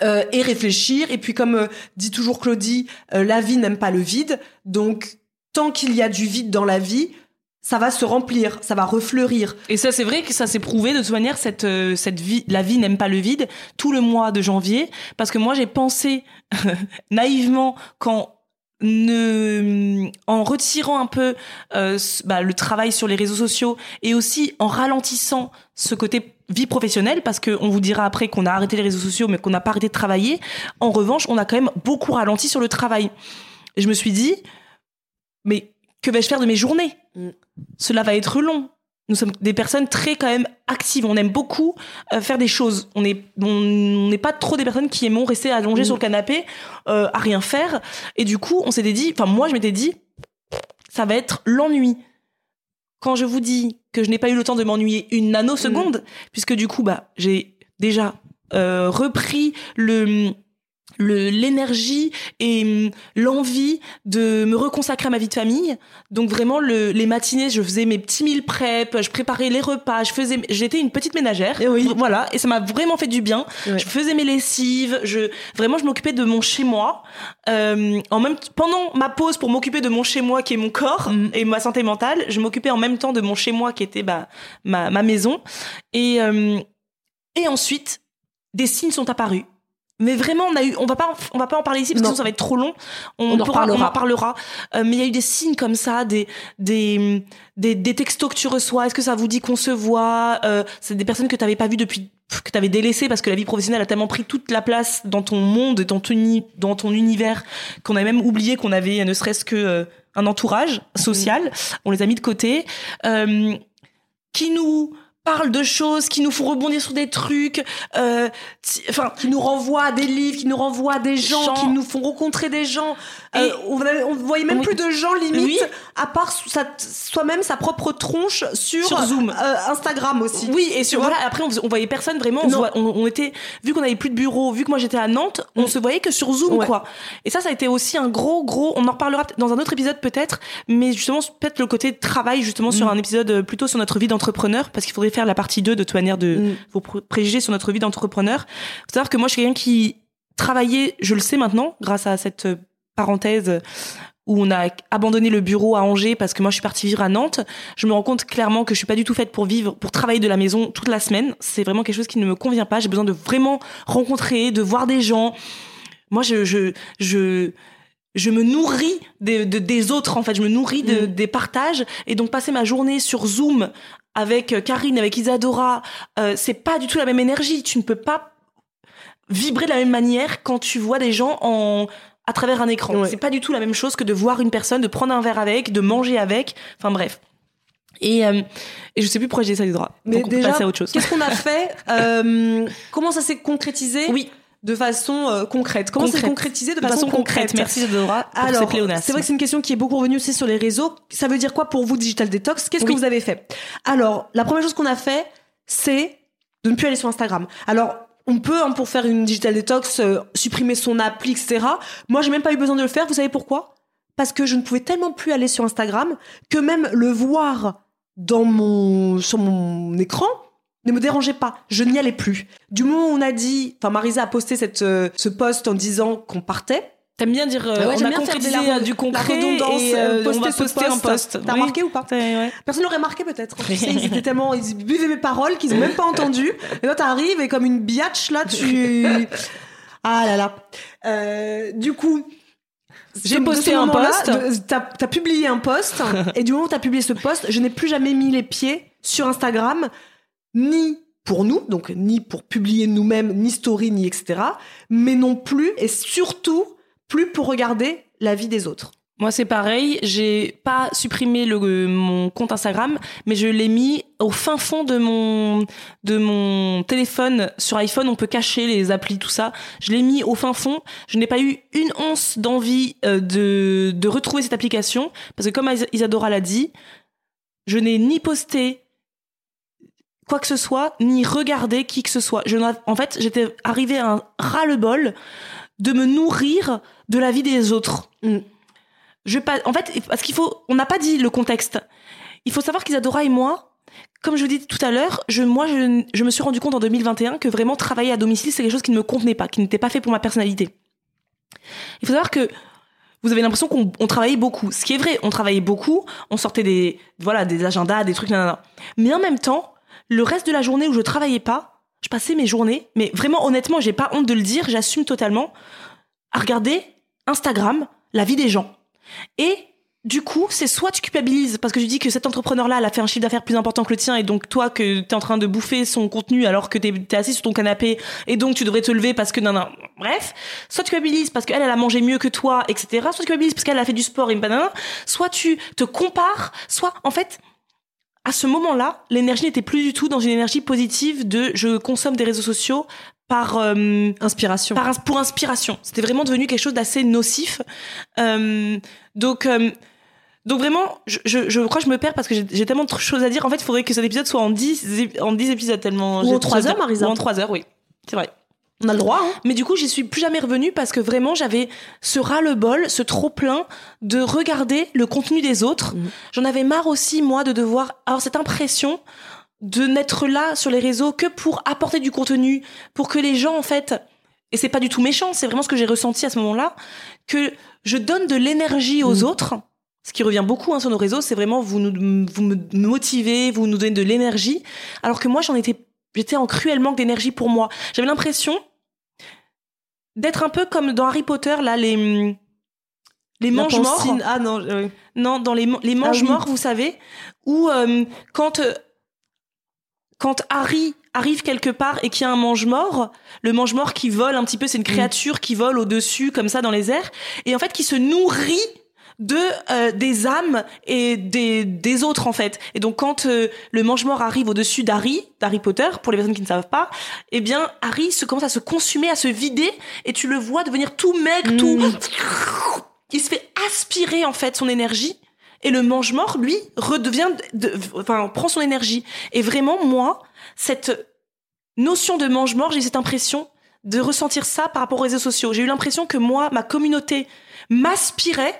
euh, et réfléchir. Et puis, comme euh, dit toujours Claudie, euh, la vie n'aime pas le vide. Donc, tant qu'il y a du vide dans la vie, ça va se remplir, ça va refleurir. Et ça, c'est vrai que ça s'est prouvé de toute manière. Cette euh, cette vie, la vie n'aime pas le vide. Tout le mois de janvier, parce que moi j'ai pensé naïvement qu'en ne en retirant un peu euh, bah, le travail sur les réseaux sociaux et aussi en ralentissant ce côté vie professionnelle parce qu'on vous dira après qu'on a arrêté les réseaux sociaux mais qu'on n'a pas arrêté de travailler en revanche on a quand même beaucoup ralenti sur le travail et je me suis dit mais que vais-je faire de mes journées? Mm. cela va être long nous sommes des personnes très quand même actives. On aime beaucoup euh, faire des choses. On est on n'est pas trop des personnes qui aimons rester allongées Mm. sur le canapé euh, à rien faire. Et du coup, on s'était dit, enfin moi je m'étais dit, ça va être l'ennui. Quand je vous dis que je n'ai pas eu le temps de m'ennuyer une nanoseconde, puisque du coup bah j'ai déjà euh, repris le le l'énergie et hum, l'envie de me reconsacrer à ma vie de famille. Donc vraiment le, les matinées je faisais mes petits meal prep je préparais les repas je faisais j'étais une petite ménagère. Eh oui. voilà. Et ça m'a vraiment fait du bien. Je faisais mes lessives je vraiment je m'occupais de mon chez moi. Euh, en même pendant ma pause pour m'occuper de mon chez moi qui est mon corps Mm. et ma santé mentale je m'occupais en même temps de mon chez moi qui était bah, ma, ma maison. Et euh, et ensuite des signes sont apparus mais vraiment, on a eu, on va pas, on va pas en parler ici parce que Non. sinon ça va être trop long. On en pourra- reparlera. on en parlera. Euh, mais il y a eu des signes comme ça, des, des, des, des textos que tu reçois. Est-ce que ça vous dit qu'on se voit? Euh, C'est des personnes que tu pas vues depuis, que tu avais délaissées parce que la vie professionnelle a tellement pris toute la place dans ton monde, dans ton, uni- dans ton univers, qu'on a même oublié qu'on avait ne serait-ce que euh, un entourage social. On les a mis de côté. Euh, qui nous parlent de choses, qui nous font rebondir sur des trucs, euh, enfin, Qui nous renvoie à des livres, qui nous renvoie à des gens, Gens. qui nous font rencontrer des gens. Et- Euh, on, on voyait même Oui. plus de gens limite, Oui. à part sa- soi-même sa propre tronche sur, Sur Zoom. euh, Instagram aussi. Oui, et sur, voilà, après, on, on voyait personne vraiment. On, voit- on, était, vu qu'on avait plus de bureau, vu que moi j'étais à Nantes, on se voyait que sur Zoom, Ouais. quoi. Et ça, ça a été aussi un gros, gros. On en reparlera dans un autre épisode peut-être, mais justement peut-être le côté travail justement sur Mm. un épisode euh, plutôt sur notre vie d'entrepreneur, parce qu'il faudrait faire la partie 2 de toute manière de Mm. vos pré- préjugés sur notre vie d'entrepreneur. Faut savoir que moi, je suis quelqu'un qui travaillait, je le sais maintenant, grâce à cette parenthèse où on a abandonné le bureau à Angers parce que moi je suis partie vivre à Nantes, je me rends compte clairement que je suis pas du tout faite pour vivre, pour travailler de la maison toute la semaine. C'est vraiment quelque chose qui ne me convient pas. J'ai besoin de vraiment rencontrer, de voir des gens. Moi, je, je, je, je me nourris des, de- des autres, en fait. Je me nourris de, des partages. Et donc, passer ma journée sur Zoom avec euh, Karine, avec Isadora, euh, c'est pas du tout la même énergie. Tu ne peux pas vibrer de la même manière quand tu vois des gens en à travers un écran. Ouais. C'est pas du tout la même chose que de voir une personne, de prendre un verre avec, de manger avec. Enfin bref. Et, euh, et je sais plus pourquoi j'ai ça les droits. Mais Donc on peut déjà, passer à autre chose. Qu'est-ce qu'on a fait Euh, Comment ça s'est concrétisé Oui, de façon euh, concrète? Comment c'est Concrète. concrétisé de, de façon concrète. Merci Isadora pour Alors, c'est vrai que c'est une question qui est beaucoup revenue aussi sur les réseaux. Ça veut dire quoi pour vous, Digital Detox? Qu'est-ce que vous avez fait? Alors, la première chose qu'on a fait, c'est de ne plus aller sur Instagram. Alors, on peut, hein, pour faire une Digital Detox, euh, supprimer son appli, etc. Moi, j'ai même pas eu besoin de le faire. Vous savez pourquoi? Parce que je ne pouvais tellement plus aller sur Instagram que même le voir dans sur mon écran ne me dérangeait pas. Je n'y allais plus. Du moment où on a dit, enfin, Marisa a posté cette, euh, ce post en disant qu'on partait, T'aimes bien dire, euh, Ouais, on a concrétisé la- euh, du concret la et euh, euh, on va poster poster un post. post. T'as Oui. remarqué ou pas Ouais. Personne l'aurait marqué peut-être. Tu sais, ils étaient tellement, ils buvaient mes paroles qu'ils ont même pas entendu. Et là, t'arrives et comme une biatch là, tu. Ah là là. Euh, du coup. J'ai posté un post. T'as as publié un post et du moment où t'as publié ce post, je n'ai plus jamais mis les pieds sur Instagram, ni pour nous, donc ni pour publier nous-mêmes, ni story, ni etc. Mais non plus et surtout plus pour regarder la vie des autres. Moi, c'est pareil. J'ai pas supprimé le, mon compte Instagram, mais je l'ai mis au fin fond de mon de mon téléphone sur iPhone. On peut cacher les applis, tout ça. Je l'ai mis au fin fond. Je n'ai pas eu une once d'envie euh, de de retrouver cette application parce que comme Is- Isadora l'a dit, je n'ai ni posté quoi que ce soit, ni regardé qui que ce soit. Je en fait, j'étais arrivée à un ras-le-bol de me nourrir de la vie des autres. Mm. Je pas, en fait, parce qu'il faut, on n'a pas dit le contexte. Il faut savoir qu'Isadora et moi, comme je vous disais tout à l'heure, je, moi, je, je me suis rendu compte en 2021 que vraiment travailler à domicile, c'est quelque chose qui ne me convenait pas, qui n'était pas fait pour ma personnalité. Il faut savoir que vous avez l'impression qu'on on travaillait beaucoup. Ce qui est vrai, on travaillait beaucoup, on sortait des, voilà, des agendas, des trucs, nanana. Mais en même temps, le reste de la journée où je travaillais pas, je passais mes journées, mais vraiment honnêtement, j'ai pas honte de le dire, j'assume totalement, à regarder Instagram, la vie des gens. Et du coup, c'est soit tu culpabilises parce que tu dis que cet entrepreneur-là, elle a fait un chiffre d'affaires plus important que le tien et donc toi que t'es en train de bouffer son contenu alors que t'es es assis sur ton canapé et donc tu devrais te lever parce que non non bref soit tu culpabilises parce qu'elle elle a mangé mieux que toi etc soit tu culpabilises parce qu'elle a fait du sport et banana soit tu te compares soit en fait à ce moment-là l'énergie n'était plus du tout dans une énergie positive de je consomme des réseaux sociaux par euh, Inspiration. par pour inspiration. C'était vraiment devenu quelque chose d'assez nocif. Euh, donc, euh, donc vraiment, je, je, je crois que je me perds parce que j'ai tellement de choses à dire. En fait, il faudrait que cet épisode soit en 10, ép- en 10 épisodes tellement. Ou en de trois choses à heures, dire. Marisa. Ou en 3 heures, oui. C'est vrai. On a le droit, hein. Mais du coup, j'y suis plus jamais revenue parce que vraiment, j'avais ce ras-le-bol, ce trop-plein de regarder le contenu des autres. Mhm. J'en avais marre aussi, moi, de devoir avoir cette impression de n'être là sur les réseaux que pour apporter du contenu, pour que les gens, en fait, et c'est pas du tout méchant, c'est vraiment ce que j'ai ressenti à ce moment-là, que je donne de l'énergie aux Mhm. autres. Ce qui revient beaucoup hein, sur nos réseaux, c'est vraiment vous nous, vous me motivez, vous nous donnez de l'énergie, alors que moi j'en étais, j'étais en cruel manque d'énergie pour moi. J'avais l'impression d'être un peu comme dans Harry Potter là les les La manges morts. Ah non, euh, Non, dans les, les manges Ah oui. vous savez, où euh, quand quand Harry arrive quelque part et qu'il y a un mange mort, le mange mort qui vole un petit peu, c'est une créature qui vole au dessus comme ça dans les airs et en fait qui se nourrit de euh, des âmes et des des autres en fait. Et donc quand euh, le mange mort arrive au dessus d'Harry, d'Harry Potter, pour les personnes qui ne savent pas, eh bien Harry se commence à se consumer, à se vider et tu le vois devenir tout maigre, tout il se fait aspirer en fait son énergie et le mange-mort lui redevient de, de- enfin prend son énergie. Et vraiment moi cette notion de mange-mort j'ai cette impression de ressentir ça par rapport aux réseaux sociaux. J'ai eu l'impression que moi ma communauté m'aspirait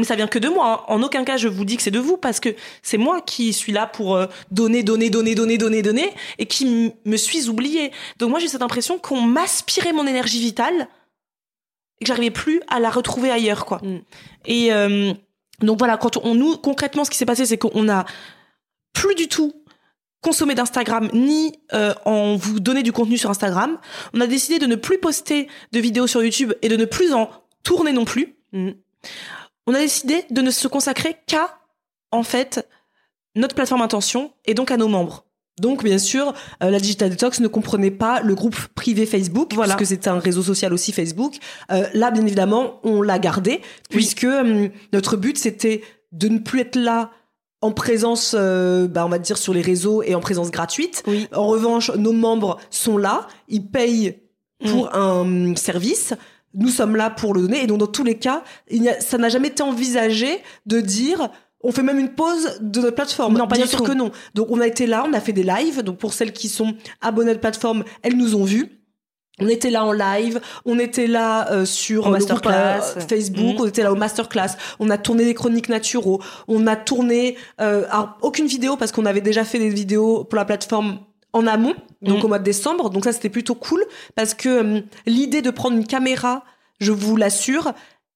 mais ça vient que de moi. hein. En aucun cas, je vous dis que c'est de vous, parce que c'est moi qui suis là pour euh, donner, donner, donner, donner, donner, donner, et qui me suis oubliée. Donc moi, j'ai cette impression qu'on m'aspirait mon énergie vitale, et que j'arrivais plus à la retrouver ailleurs, quoi. Mm. Et euh, donc voilà, quand on nous concrètement, ce qui s'est passé, c'est qu'on a plus du tout consommé d'Instagram ni euh, en vous donner du contenu sur Instagram. On a décidé de ne plus poster de vidéos sur YouTube et de ne plus en tourner non plus. Mm. On a décidé de ne se consacrer qu'à en fait notre plateforme intention et donc à nos membres. Donc, bien sûr, euh, la Digital Detox ne comprenait pas le groupe privé Facebook, Voilà. parce que c'est un réseau social aussi Facebook. Euh, là, bien évidemment, on l'a gardé, puisque hum, notre but, c'était de ne plus être là en présence, euh, bah, on va dire, sur les réseaux et en présence gratuite. Oui. En revanche, nos membres sont là, ils payent pour un service. Nous sommes là pour le donner. Et donc, dans tous les cas, il a- ça n'a jamais été envisagé de dire... On fait même une pause de notre plateforme. Non, pas Bien du sûr tout. que non. Donc on a été là, on a fait des lives. Donc pour celles qui sont abonnées à la plateforme, elles nous ont vus. On était là en live, on était là euh, sur En le groupe, masterclass. euh, Facebook, Mhm. on était là au masterclass, on a tourné des chroniques naturaux, on a tourné euh, alors, aucune vidéo parce qu'on avait déjà fait des vidéos pour la plateforme en amont, donc Mhm. au mois de décembre. Donc ça c'était plutôt cool parce que euh, l'idée de prendre une caméra, je vous l'assure,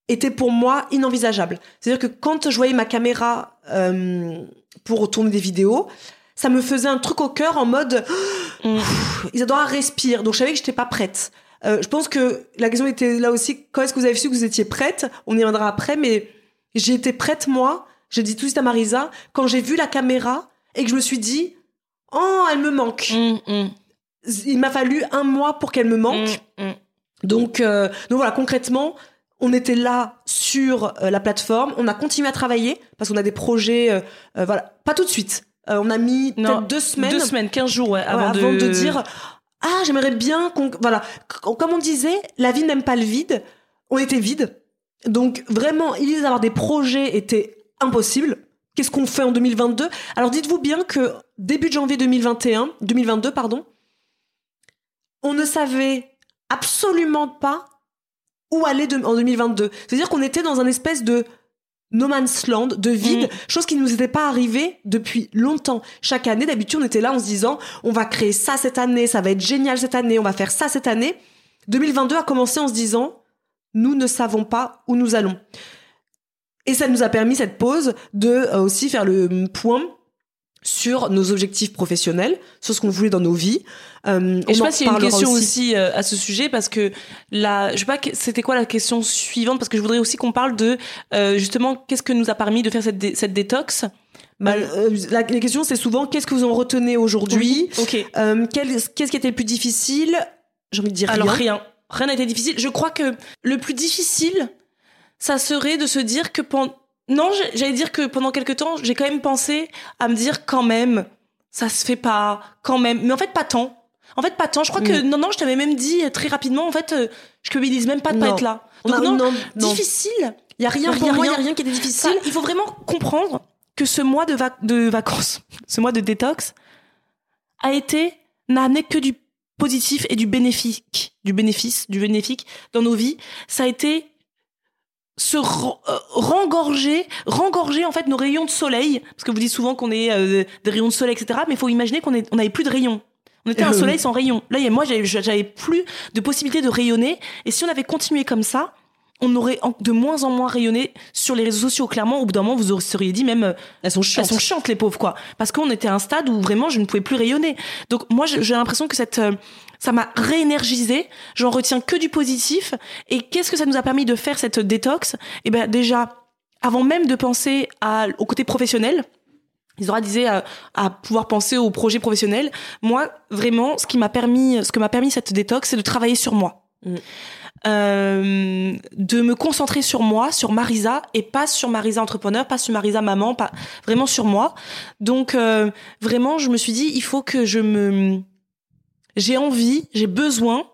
était pour moi inenvisageable. C'est-à-dire que quand je voyais ma caméra euh, pour tourner des vidéos, ça me faisait un truc au cœur en mode Mm. Pff, Isadora respire. Donc je savais que j'étais pas prête. Euh, je pense que la question était là aussi quand est-ce que vous avez su que vous étiez prête? On y reviendra après, mais j'ai été prête moi. J'ai dit tout de suite à Marisa quand j'ai vu la caméra et que je me suis dit oh elle me manque. Mm, mm, Il m'a fallu un mois pour qu'elle me manque. mm. Donc, euh, donc voilà, concrètement, on était là sur euh, la plateforme, on a continué à travailler parce qu'on a des projets, euh, voilà, pas tout de suite. On a mis peut-être deux semaines, Deux semaines, 15 jours, ouais, ouais, avant, de... de... dire ah j'aimerais bien qu'on voilà comme on disait la vie n'aime pas le vide on était vide donc vraiment l'idée d'avoir des projets était impossible qu'est-ce qu'on fait en 2022 alors dites-vous bien que début de janvier 2021 2022 pardon on ne savait absolument pas où aller de- en 2022 c'est-à-dire qu'on était dans un espèce de no man's land, de vide, Mm. chose qui ne nous était pas arrivée depuis longtemps. Chaque année, d'habitude, on était là en se disant, on va créer ça cette année, ça va être génial cette année, on va faire ça cette année. 2022 a commencé en se disant, nous ne savons pas où nous allons. Et ça nous a permis cette pause de euh, aussi faire le point sur nos objectifs professionnels, sur ce qu'on voulait dans nos vies. Euh, Et je sais pas s'il y a une question aussi, euh, à ce sujet parce que la, je sais pas, c'était quoi la question suivante parce que je voudrais aussi qu'on parle de euh, justement qu'est-ce que nous a permis de faire cette, dé- cette détox? Bah, la, la question, c'est souvent qu'est-ce que vous en retenez aujourd'hui? Ok. Euh, quel- Qu'est-ce qui était le plus difficile? J'ai envie de dire Alors rien. rien, rien n'a été difficile. Je crois que le plus difficile, ça serait de se dire que pendant, non, j'allais dire que pendant quelque temps, j'ai quand même pensé à me dire quand même, ça se fait pas, quand même. Mais en fait, pas tant. En fait, pas tant. Je crois que non, non, je t'avais même dit euh, très rapidement. En fait, euh, je culpabilise même pas de pas Non. être là. On Donc non, non, non. difficile. Il y a rien y il y a rien. qui Ça, difficile. il faut vraiment comprendre que ce mois de, vac- de vacances, ce mois de détox, a été n'a amené que du positif et du bénéfique, du bénéfice, du bénéfique dans nos vies. Ça a été se euh, rengorger, rengorger en fait nos rayons de soleil, parce que vous dites souvent qu'on est euh, des rayons de soleil, etc. Mais il faut imaginer qu'on n'avait plus de rayons. On était un soleil sans rayons. Là, moi, j'avais j'avais plus de possibilité de rayonner. Et si on avait continué comme ça, on aurait de moins en moins rayonné sur les réseaux sociaux. Clairement, au bout d'un moment, vous auriez seriez dit même, euh, Elles sont chiantes. elles sont chiantes les pauvres quoi. Parce qu'on était à un stade où vraiment je ne pouvais plus rayonner. Donc moi, j'ai l'impression que cette euh, ça m'a réénergisé. J'en retiens que du positif. Et qu'est-ce que ça nous a permis de faire cette détox? Eh ben déjà, avant même de penser à, au côté professionnel. Isidora disait à, à pouvoir penser au projet professionnel. Moi, vraiment, ce qui m'a permis, ce que m'a permis cette détox, c'est de travailler sur moi. Mm. Euh, de me concentrer sur moi, sur Marisa, et pas sur Marisa entrepreneur, pas sur Marisa maman, pas vraiment sur moi. Donc euh, vraiment, je me suis dit, il faut que je me, j'ai envie, j'ai besoin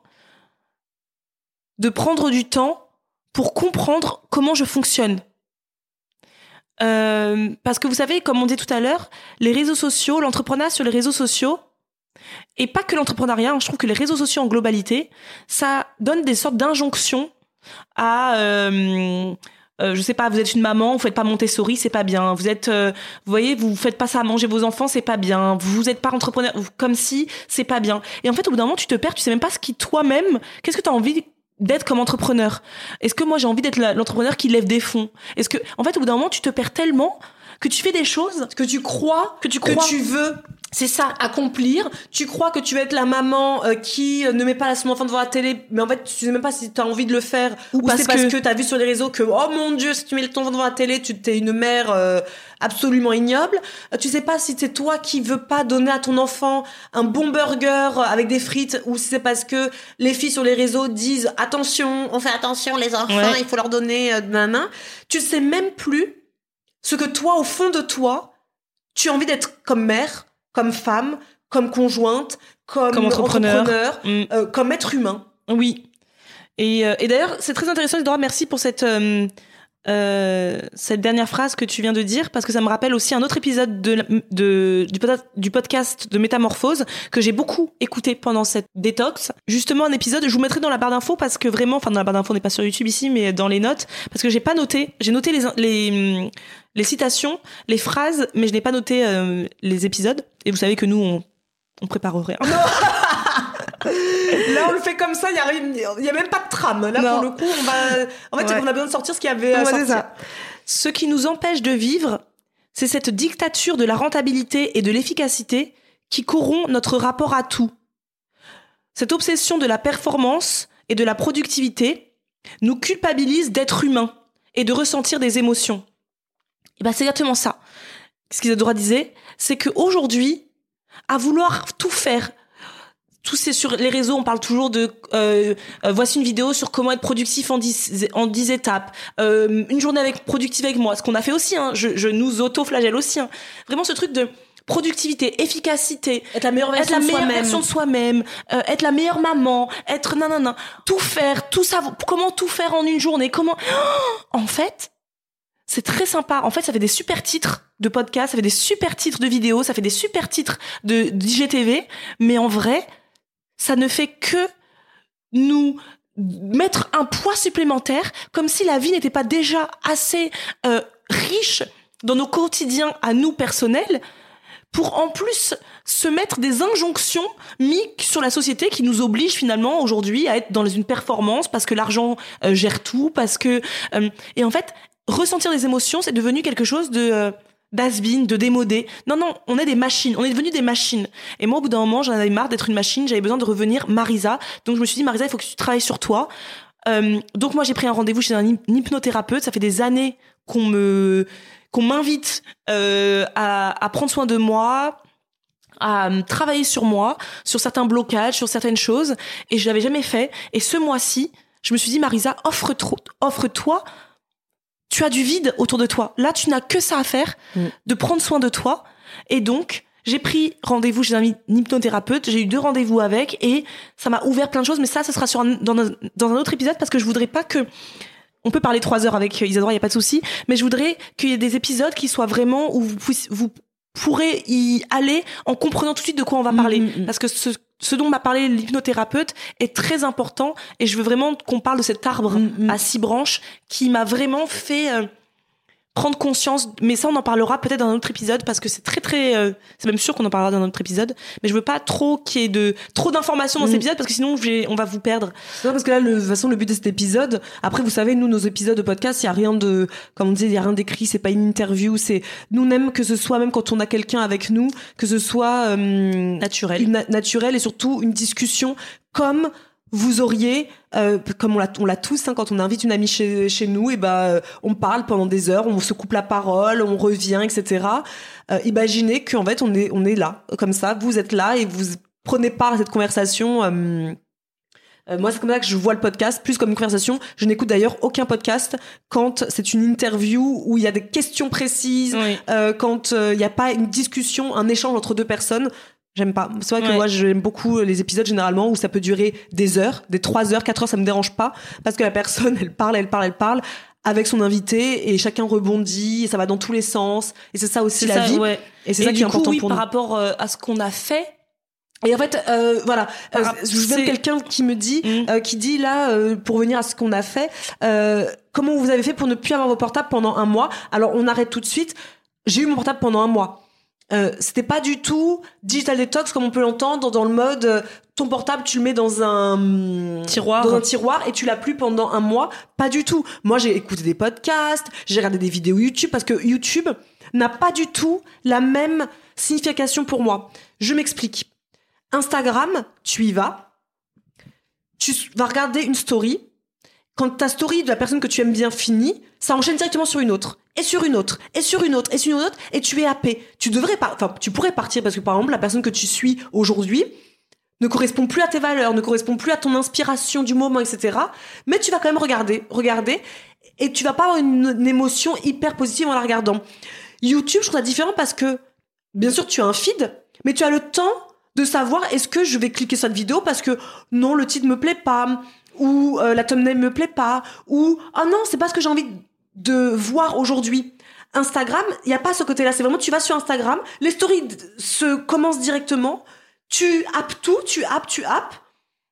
de prendre du temps pour comprendre comment je fonctionne. Euh, parce que vous savez, comme on dit tout à l'heure, les réseaux sociaux, l'entrepreneuriat sur les réseaux sociaux, et pas que l'entrepreneuriat, hein, je trouve que les réseaux sociaux en globalité, ça donne des sortes d'injonctions à, euh, euh, je sais pas, vous êtes une maman, vous faites pas Montessori, c'est pas bien. Vous êtes, euh, vous voyez, vous faites pas ça à manger vos enfants, c'est pas bien. Vous êtes pas entrepreneur, comme si c'est pas bien. Et en fait, au bout d'un moment, tu te perds, tu sais même pas ce qui toi-même, qu'est-ce que tu as envie d'être comme entrepreneur? Est-ce que moi j'ai envie d'être l'entrepreneur qui lève des fonds? Est-ce que, en fait, au bout d'un moment, tu te perds tellement que tu fais des choses que tu crois que tu que crois. tu veux C'est ça. accomplir. Tu crois que tu vas être la maman euh, qui euh, ne met pas son enfant devant la télé, mais en fait, tu sais même pas si tu as envie de le faire ou, parce c'est parce que- que, tu as vu sur les réseaux que oh mon dieu, si tu mets ton enfant devant la télé, tu t'es une mère euh, absolument ignoble. Euh, tu sais pas si c'est toi qui veux pas donner à ton enfant un bon burger avec des frites ou si c'est parce que les filles sur les réseaux disent attention, on fait attention les enfants, Ouais. il faut leur donner euh, nana. Tu sais même plus ce que toi au fond de toi, tu as envie d'être comme mère, comme femme, comme conjointe, comme, Comme entrepreneur. entrepreneur, Mm. euh, comme être humain. Oui. Et, euh, et d'ailleurs, c'est très intéressant, Isidora. Merci pour cette, euh, cette dernière phrase que tu viens de dire, parce que ça me rappelle aussi un autre épisode de, de, du, du podcast de Métamorphose que j'ai beaucoup écouté pendant cette détox. Justement, un épisode, je vous mettrai dans la barre d'infos parce que vraiment, enfin, dans la barre d'infos, on n'est pas sur YouTube ici, mais dans les notes, parce que j'ai pas noté, j'ai noté les, les, les citations, les phrases, mais je n'ai pas noté euh, les épisodes. Et vous savez que nous, on, on prépare rien. Là, on le fait comme ça, il y, a y a même pas de trame. Là, Non. pour le coup, on va. En fait, Ouais. on a besoin de sortir ce qu'il y avait à Ouais, sortir. ça. Ce qui nous empêche de vivre, c'est cette dictature de la rentabilité et de l'efficacité qui corrompt notre rapport à tout. Cette obsession de la performance et de la productivité nous culpabilise d'être humains et de ressentir des émotions. Et ben c'est exactement ça. Ce qu'Isadora disait, c'est qu'aujourd'hui, à vouloir tout faire, tous ces sur les réseaux, on parle toujours de euh, euh, voici une vidéo sur comment être productif en 10 en 10 étapes. Euh, une journée avec productive avec moi, ce qu'on a fait aussi hein, je, je nous auto-flagelle aussi hein. Vraiment ce truc de productivité, efficacité, Être la meilleure être version la de meilleure soi-même. version de soi-même, euh, être la meilleure maman, être nanana, tout faire, tout savoir, comment tout faire en une journée, comment Oh en fait, c'est très sympa. En fait, ça fait des super titres de podcasts, ça fait des super titres de vidéos, ça fait des super titres de d'IGTV, mais en vrai, ça ne fait que nous mettre un poids supplémentaire, comme si la vie n'était pas déjà assez euh, riche dans nos quotidiens à nous personnels, pour en plus se mettre des injonctions mises sur la société qui nous obligent finalement aujourd'hui à être dans une performance parce que l'argent euh, gère tout, parce que euh, et en fait ressentir des émotions c'est devenu quelque chose de euh, d'has-been, de démodé. Non, non, on est des machines. On est devenus des machines. Et moi, au bout d'un moment, j'en avais marre d'être une machine. J'avais besoin de revenir Marisa. Donc, je me suis dit, Marisa, il faut que tu travailles sur toi. Euh, donc, moi, j'ai pris un rendez-vous chez un hy- hypnothérapeute. Ça fait des années qu'on me, qu'on m'invite euh, à, à prendre soin de moi, à travailler sur moi, sur certains blocages, sur certaines choses. Et je l'avais jamais fait. Et ce mois-ci, je me suis dit, Marisa, offre trop, offre-toi. Tu as du vide autour de toi. Là, tu n'as que ça à faire, Mm. de prendre soin de toi. Et donc, j'ai pris rendez-vous chez un hy- hypnothérapeute. J'ai eu deux rendez-vous avec et ça m'a ouvert plein de choses. Mais ça, ce sera sur un- dans, un, dans un autre épisode parce que je voudrais pas que on peut parler trois heures avec Isadora, il y a pas de souci. Mais je voudrais qu'il y ait des épisodes qui soient vraiment où vous, vous pourrez y aller en comprenant tout de suite de quoi on va parler. Mm, mm, mm. Parce que ce, ce dont m'a parlé l'hypnothérapeute est très important et je veux vraiment qu'on parle de cet arbre Mm, mm. à six branches qui m'a vraiment fait euh, prendre conscience. Mais ça, on en parlera peut-être dans un autre épisode parce que c'est très très. euh, c'est même sûr qu'on en parlera dans un autre épisode. Mais je veux pas trop qu'il y ait de trop d'informations dans Mm. cet épisode parce que sinon on va vous perdre. Non, parce que là, le- de toute façon, le but de cet épisode, après, vous savez, nous, nos épisodes de podcast, il y a rien de, comme on disait, il y a rien d'écrit, c'est pas une interview, c'est, nous, aime que ce soit, même quand on a quelqu'un avec nous, que ce soit, euh, Naturel. une- naturel et surtout une discussion comme vous auriez, euh, comme on l'a, tous, hein, quand on invite une amie chez, chez nous, et ben, euh, on parle pendant des heures, on se coupe la parole, on revient, etc. Euh, imaginez qu'en fait, on est, on est là, comme ça, vous êtes là et vous prenez part à cette conversation. euh, euh, moi, c'est comme ça que je vois le podcast, plus comme une conversation. Je n'écoute d'ailleurs aucun podcast quand c'est une interview où il y a des questions précises, Oui. euh, quand il n'y a pas une discussion, un échange entre deux personnes. J'aime pas. C'est vrai que Ouais. moi, j'aime beaucoup les épisodes généralement où ça peut durer des heures, des trois heures, quatre heures, ça me dérange pas parce que la personne, elle parle, elle parle, elle parle avec son invité et chacun rebondit et ça va dans tous les sens et c'est ça aussi la ça, vie ouais. et c'est ça qui du est coup, important oui, pour par nous. rapport euh, à ce qu'on a fait, Et en fait, euh, voilà, euh, je viens de quelqu'un qui me dit, Mm. euh, qui dit là, pour venir à ce qu'on a fait, comment vous avez fait pour ne plus avoir vos portables pendant un mois? Alors on arrête tout de suite. J'ai eu mon portable pendant un mois. Euh, c'était pas du tout digital detox comme on peut l'entendre dans le mode euh, ton portable tu le mets dans un Tiroir. dans un tiroir et tu l'as plus pendant un mois. Pas du tout. Moi j'ai écouté des podcasts j'ai regardé des vidéos YouTube parce que YouTube n'a pas du tout la même signification pour moi. Je m'explique. Instagram tu y vas tu vas regarder une story quand ta story de la personne que tu aimes bien finit, ça enchaîne directement sur une autre, et sur une autre, et sur une autre, et sur une autre, et tu es happé. Tu devrais pas, enfin, tu pourrais partir parce que par exemple, la personne que tu suis aujourd'hui ne correspond plus à tes valeurs, ne correspond plus à ton inspiration du moment, etc. Mais tu vas quand même regarder, regarder, et tu vas pas avoir une, émotion hyper positive en la regardant. YouTube, je trouve ça différent parce que, bien sûr, tu as un feed, mais tu as le temps de savoir est-ce que je vais cliquer sur cette vidéo parce que non, le titre me plaît pas, ou euh, la thumbnail me plaît pas, ou ah non, c'est pas ce que j'ai envie de voir aujourd'hui. Instagram, il y a pas ce côté-là. C'est vraiment tu vas sur Instagram, les stories se commencent directement, tu appes tout, tu appes, tu appes,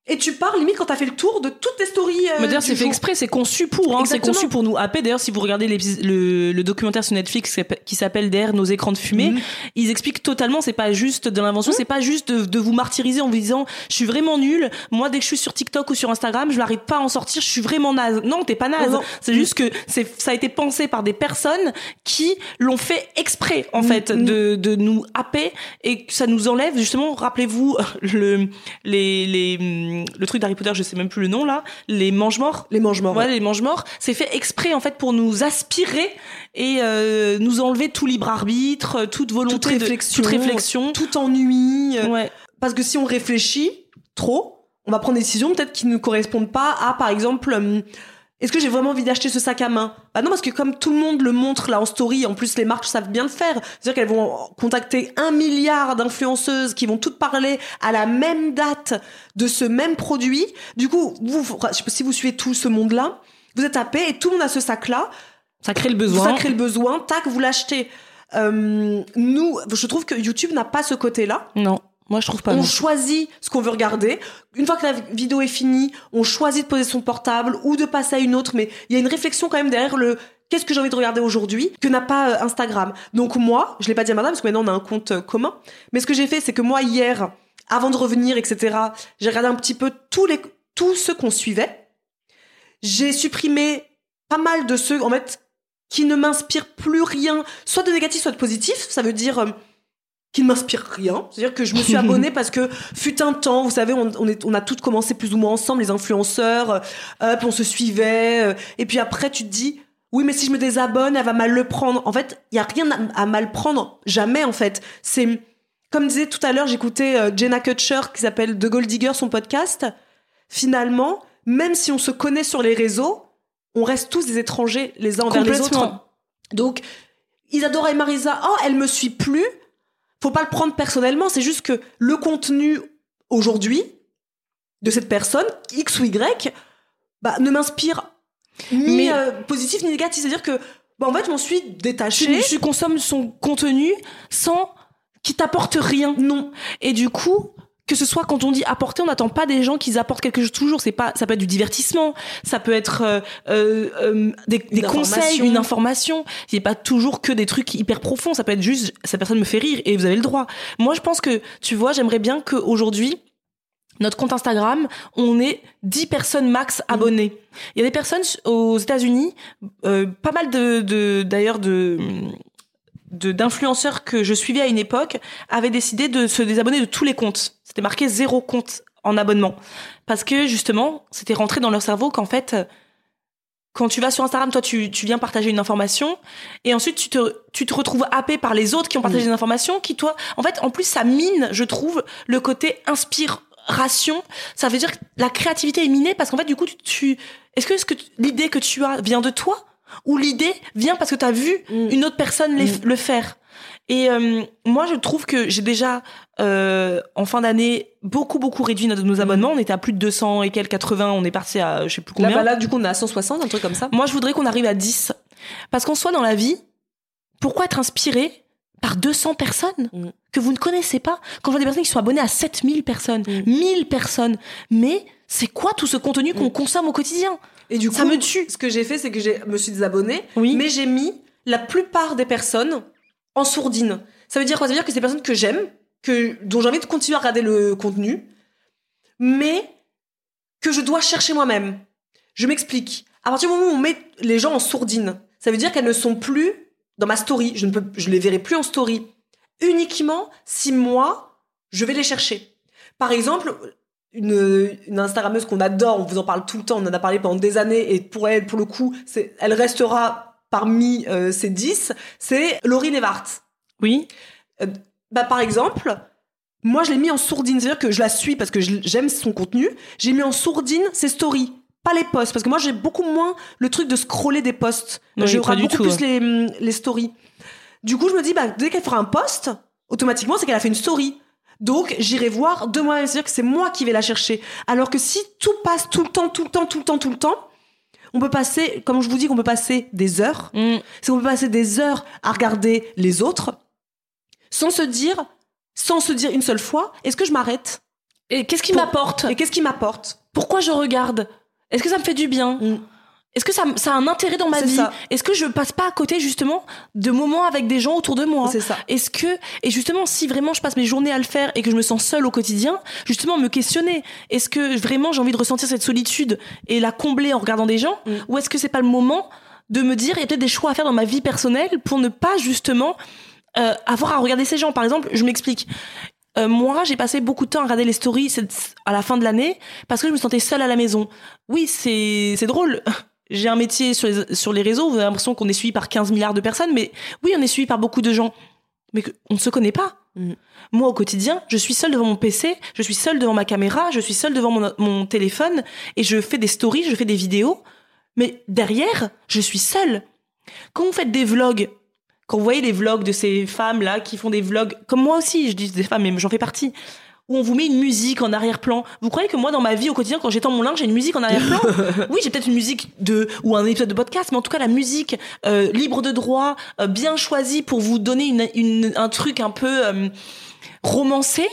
et tu pars limite quand t'as fait le tour de toutes tes stories. euh, d'ailleurs, c'est fait exprès, c'est conçu pour, hein, c'est conçu pour nous happer. D'ailleurs, si vous regardez le, le documentaire sur Netflix qui s'appelle- Derrière nos écrans de fumée, Mhm. ils expliquent totalement, c'est pas juste de l'invention, c'est pas juste de, de vous martyriser en vous disant, je suis vraiment nul. Moi, dès que je suis sur TikTok ou sur Instagram, je n'arrive pas à en sortir, je suis vraiment naze. Non, t'es pas naze. C'est juste que c'est, ça a été pensé par des personnes qui l'ont fait exprès, en fait, Mhm. de, de nous happer et que ça nous enlève, justement, rappelez-vous, le, les, les, le truc d'Harry Potter, je sais même plus le nom, là, les mange-morts. Les mange-morts. Voilà, les mange-morts, c'est fait exprès en fait pour nous aspirer et euh, nous enlever tout libre arbitre, toute volonté Toute de- réflexion, toute réflexion. tout ennui. euh, Ouais. Parce que si on réfléchit, trop, on va prendre des décisions peut-être qui ne correspondent pas à, par exemple, euh, est-ce que j'ai vraiment envie d'acheter ce sac à main? Bah non, parce que comme tout le monde le montre là en story, en plus les marques savent bien le faire. C'est-à-dire qu'elles vont contacter un milliard d'influenceuses qui vont toutes parler à la même date de ce même produit. Du coup, vous, si vous suivez tout ce monde-là, vous êtes tapé et tout le monde a ce sac-là. Ça crée le besoin. Ça crée le besoin, tac, vous l'achetez. Euh, nous, je trouve que YouTube n'a pas ce côté-là. Non. Moi, je trouve pas. On non. choisit ce qu'on veut regarder. Une fois que la vidéo est finie, on choisit de poser son portable ou de passer à une autre. Mais il y a une réflexion quand même derrière le qu'est-ce que j'ai envie de regarder aujourd'hui que n'a pas euh, Instagram. Donc moi, je l'ai pas dit à madame parce que maintenant on a un compte euh, commun. Mais ce que j'ai fait, c'est que moi hier, avant de revenir, etc., j'ai regardé un petit peu tous les tous ceux qu'on suivait. J'ai supprimé pas mal de ceux en fait qui ne m'inspirent plus rien, soit de négatif, soit de positif. Ça veut dire euh, qui ne m'inspire rien. C'est-à-dire que je me suis abonnée parce que fut un temps, vous savez, on, on, est, on a toutes commencé plus ou moins ensemble, les influenceurs, euh, hop, on se suivait, euh, et puis après tu te dis, oui, mais si je me désabonne, elle va mal le prendre. En fait, il y a rien à, à mal prendre, jamais en fait. C'est comme disait tout à l'heure, j'écoutais euh, Jenna Kutcher qui s'appelle The Gold Digger, son podcast. Finalement, même si on se connaît sur les réseaux, on reste tous des étrangers les uns envers les autres. Donc, Isadora et Marisa, oh, elle me suit plus. Faut pas le prendre personnellement, c'est juste que le contenu aujourd'hui de cette personne, X ou Y, bah, ne m'inspire ni Mais- euh, positif ni négatif. C'est-à-dire que, bah, en fait, je m'en suis détachée. tu, tu consommes son contenu sans qui t'apporte rien. Non. Et du coup, que ce soit quand on dit apporter, on n'attend pas des gens qui apportent quelque chose toujours. C'est pas, ça peut être du divertissement, ça peut être euh, euh, euh, des, des Une conseils, information. une information. C'est pas toujours que des trucs hyper profonds. Ça peut être juste, cette personne me fait rire et vous avez le droit. Moi, je pense que, tu vois, j'aimerais bien qu'aujourd'hui, notre compte Instagram, on est 10 personnes max abonnées. Il y a des personnes aux États-Unis, euh, pas mal de, de d'ailleurs de d'influenceurs que je suivais à une époque avaient décidé de se désabonner de tous les comptes. C'était marqué zéro compte en abonnement parce que justement, c'était rentré dans leur cerveau qu'en fait quand tu vas sur Instagram, toi, tu, tu viens partager une information, et ensuite tu te, tu te retrouves happé par les autres qui ont partagé des informations, qui toi, en fait, en plus, ça mine, je trouve, le côté inspiration. Ça veut dire que la créativité est minée parce qu'en fait, du coup, tu, tu- est-ce que, est-ce que l'idée que tu as vient de toi, ou l'idée vient parce que tu as vu Mm. une autre personne les- le faire et euh, moi, je trouve que j'ai déjà, euh, en fin d'année, beaucoup, beaucoup réduit nos, nos abonnements. On était à plus de 200 et quelques 80. On est parti à je sais plus Là, combien. bah, là, du coup, on est à 160, un truc comme ça. Moi, je voudrais qu'on arrive à 10. Parce qu'en soi, dans la vie, pourquoi être inspiré par 200 personnes Mm. que vous ne connaissez pas? Quand je vois des personnes qui sont abonnées à 7000 personnes, Mm. 1000 personnes, mais c'est quoi tout ce contenu qu'on consomme au quotidien? Et du coup, Ça me tue. Ce que j'ai fait, c'est que je me suis désabonnée, Oui. mais j'ai mis la plupart des personnes en sourdine. Ça veut dire quoi? Ça veut dire que c'est des personnes que j'aime, que dont j'ai envie de continuer à regarder le contenu, mais que je dois chercher moi-même. Je m'explique. À partir du moment où on met les gens en sourdine, ça veut dire qu'elles ne sont plus dans ma story. Je ne peux, je les verrai plus en story. Uniquement si moi, je vais les chercher. Par exemple, une, une Instagrammeuse qu'on adore, on vous en parle tout le temps, on en a parlé pendant des années, et pour elle, pour le coup, c'est, elle restera parmi euh, ces 10, c'est Laurie Nevart. Oui. Bah, par exemple, moi, je l'ai mis en sourdine, c'est-à-dire que je la suis parce que je- j'aime son contenu, j'ai mis en sourdine ses stories. Pas les posts, parce que moi j'ai beaucoup moins le truc de scroller des posts. Oui, je regarde beaucoup tout, plus hein. les, les stories. Du coup, je me dis, bah, dès qu'elle fera un post, automatiquement, c'est qu'elle a fait une story. Donc, j'irai voir de moi, c'est-à-dire que c'est moi qui vais la chercher. Alors que si tout passe tout le temps, tout le temps, tout le temps, tout le temps, on peut passer, comme je vous dis qu'on peut passer des heures, Mm. c'est qu'on peut passer des heures à regarder les autres, sans se dire, sans se dire une seule fois, est-ce que je m'arrête? Et qu'est-ce qui m'apporte? Et qu'est-ce qui m'apporte? Pourquoi je regarde? Est-ce que ça me fait du bien? Mm. Est-ce que ça, ça a un intérêt dans ma vie. Est-ce que je passe pas à côté justement de moments avec des gens autour de moi? C'est ça. Est-ce que et justement si vraiment je passe mes journées à le faire et que je me sens seule au quotidien, justement me questionner est-ce que vraiment j'ai envie de ressentir cette solitude et la combler en regardant des gens Mm? ou est-ce que c'est pas le moment de me dire il y a peut-être des choix à faire dans ma vie personnelle pour ne pas justement euh, avoir à regarder ces gens? Par exemple, je m'explique. Euh, moi, j'ai passé beaucoup de temps à regarder les stories à la fin de l'année parce que je me sentais seule à la maison. Oui, c'est drôle. J'ai un métier sur les, sur les réseaux, vous avez l'impression qu'on est suivi par 15 milliards de personnes, mais oui, on est suivi par beaucoup de gens, mais on ne se connaît pas. Mm. Moi, au quotidien, je suis seule devant mon PC, je suis seule devant ma caméra, je suis seule devant mon, mon téléphone et je fais des stories, je fais des vidéos. Mais derrière, je suis seule. Quand vous faites des vlogs, quand vous voyez les vlogs de ces femmes-là qui font des vlogs, comme moi aussi, je dis des femmes, mais j'en fais partie, où on vous met une musique en arrière-plan. Vous croyez que moi, dans ma vie au quotidien, quand j'étends mon linge, j'ai une musique en arrière-plan? Oui, j'ai peut-être une musique de ou un épisode de podcast, mais en tout cas la musique euh, libre de droit, euh, bien choisie pour vous donner une, une- un truc un peu euh, romancé.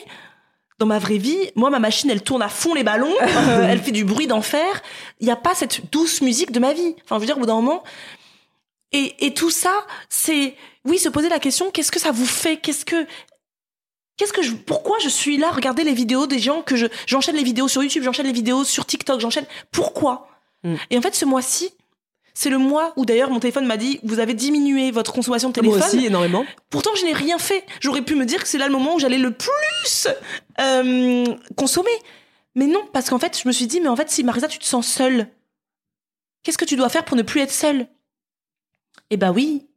Dans ma vraie vie, moi, ma machine, elle tourne à fond les ballons, elle fait du bruit d'enfer. Il n'y a pas cette douce musique de ma vie. Enfin, je veux dire, au bout d'un moment. Et, et tout ça, c'est, oui, se poser la question, qu'est-ce que ça vous fait? Qu'est-ce que, Qu'est-ce que je, pourquoi je suis là, à regarder les vidéos des gens que je, j'enchaîne les vidéos sur YouTube, j'enchaîne les vidéos sur TikTok, j'enchaîne, pourquoi? Mm. Et en fait, ce mois-ci, c'est le mois où d'ailleurs mon téléphone m'a dit, vous avez diminué votre consommation de Moi téléphone. aussi, énormément. Pourtant, je n'ai rien fait. J'aurais pu me dire que c'est là le moment où j'allais le plus euh, consommer. Mais non, parce qu'en fait, je me suis dit, mais en fait, si Marisa, tu te sens seule, qu'est-ce que tu dois faire pour ne plus être seule? Eh ben oui,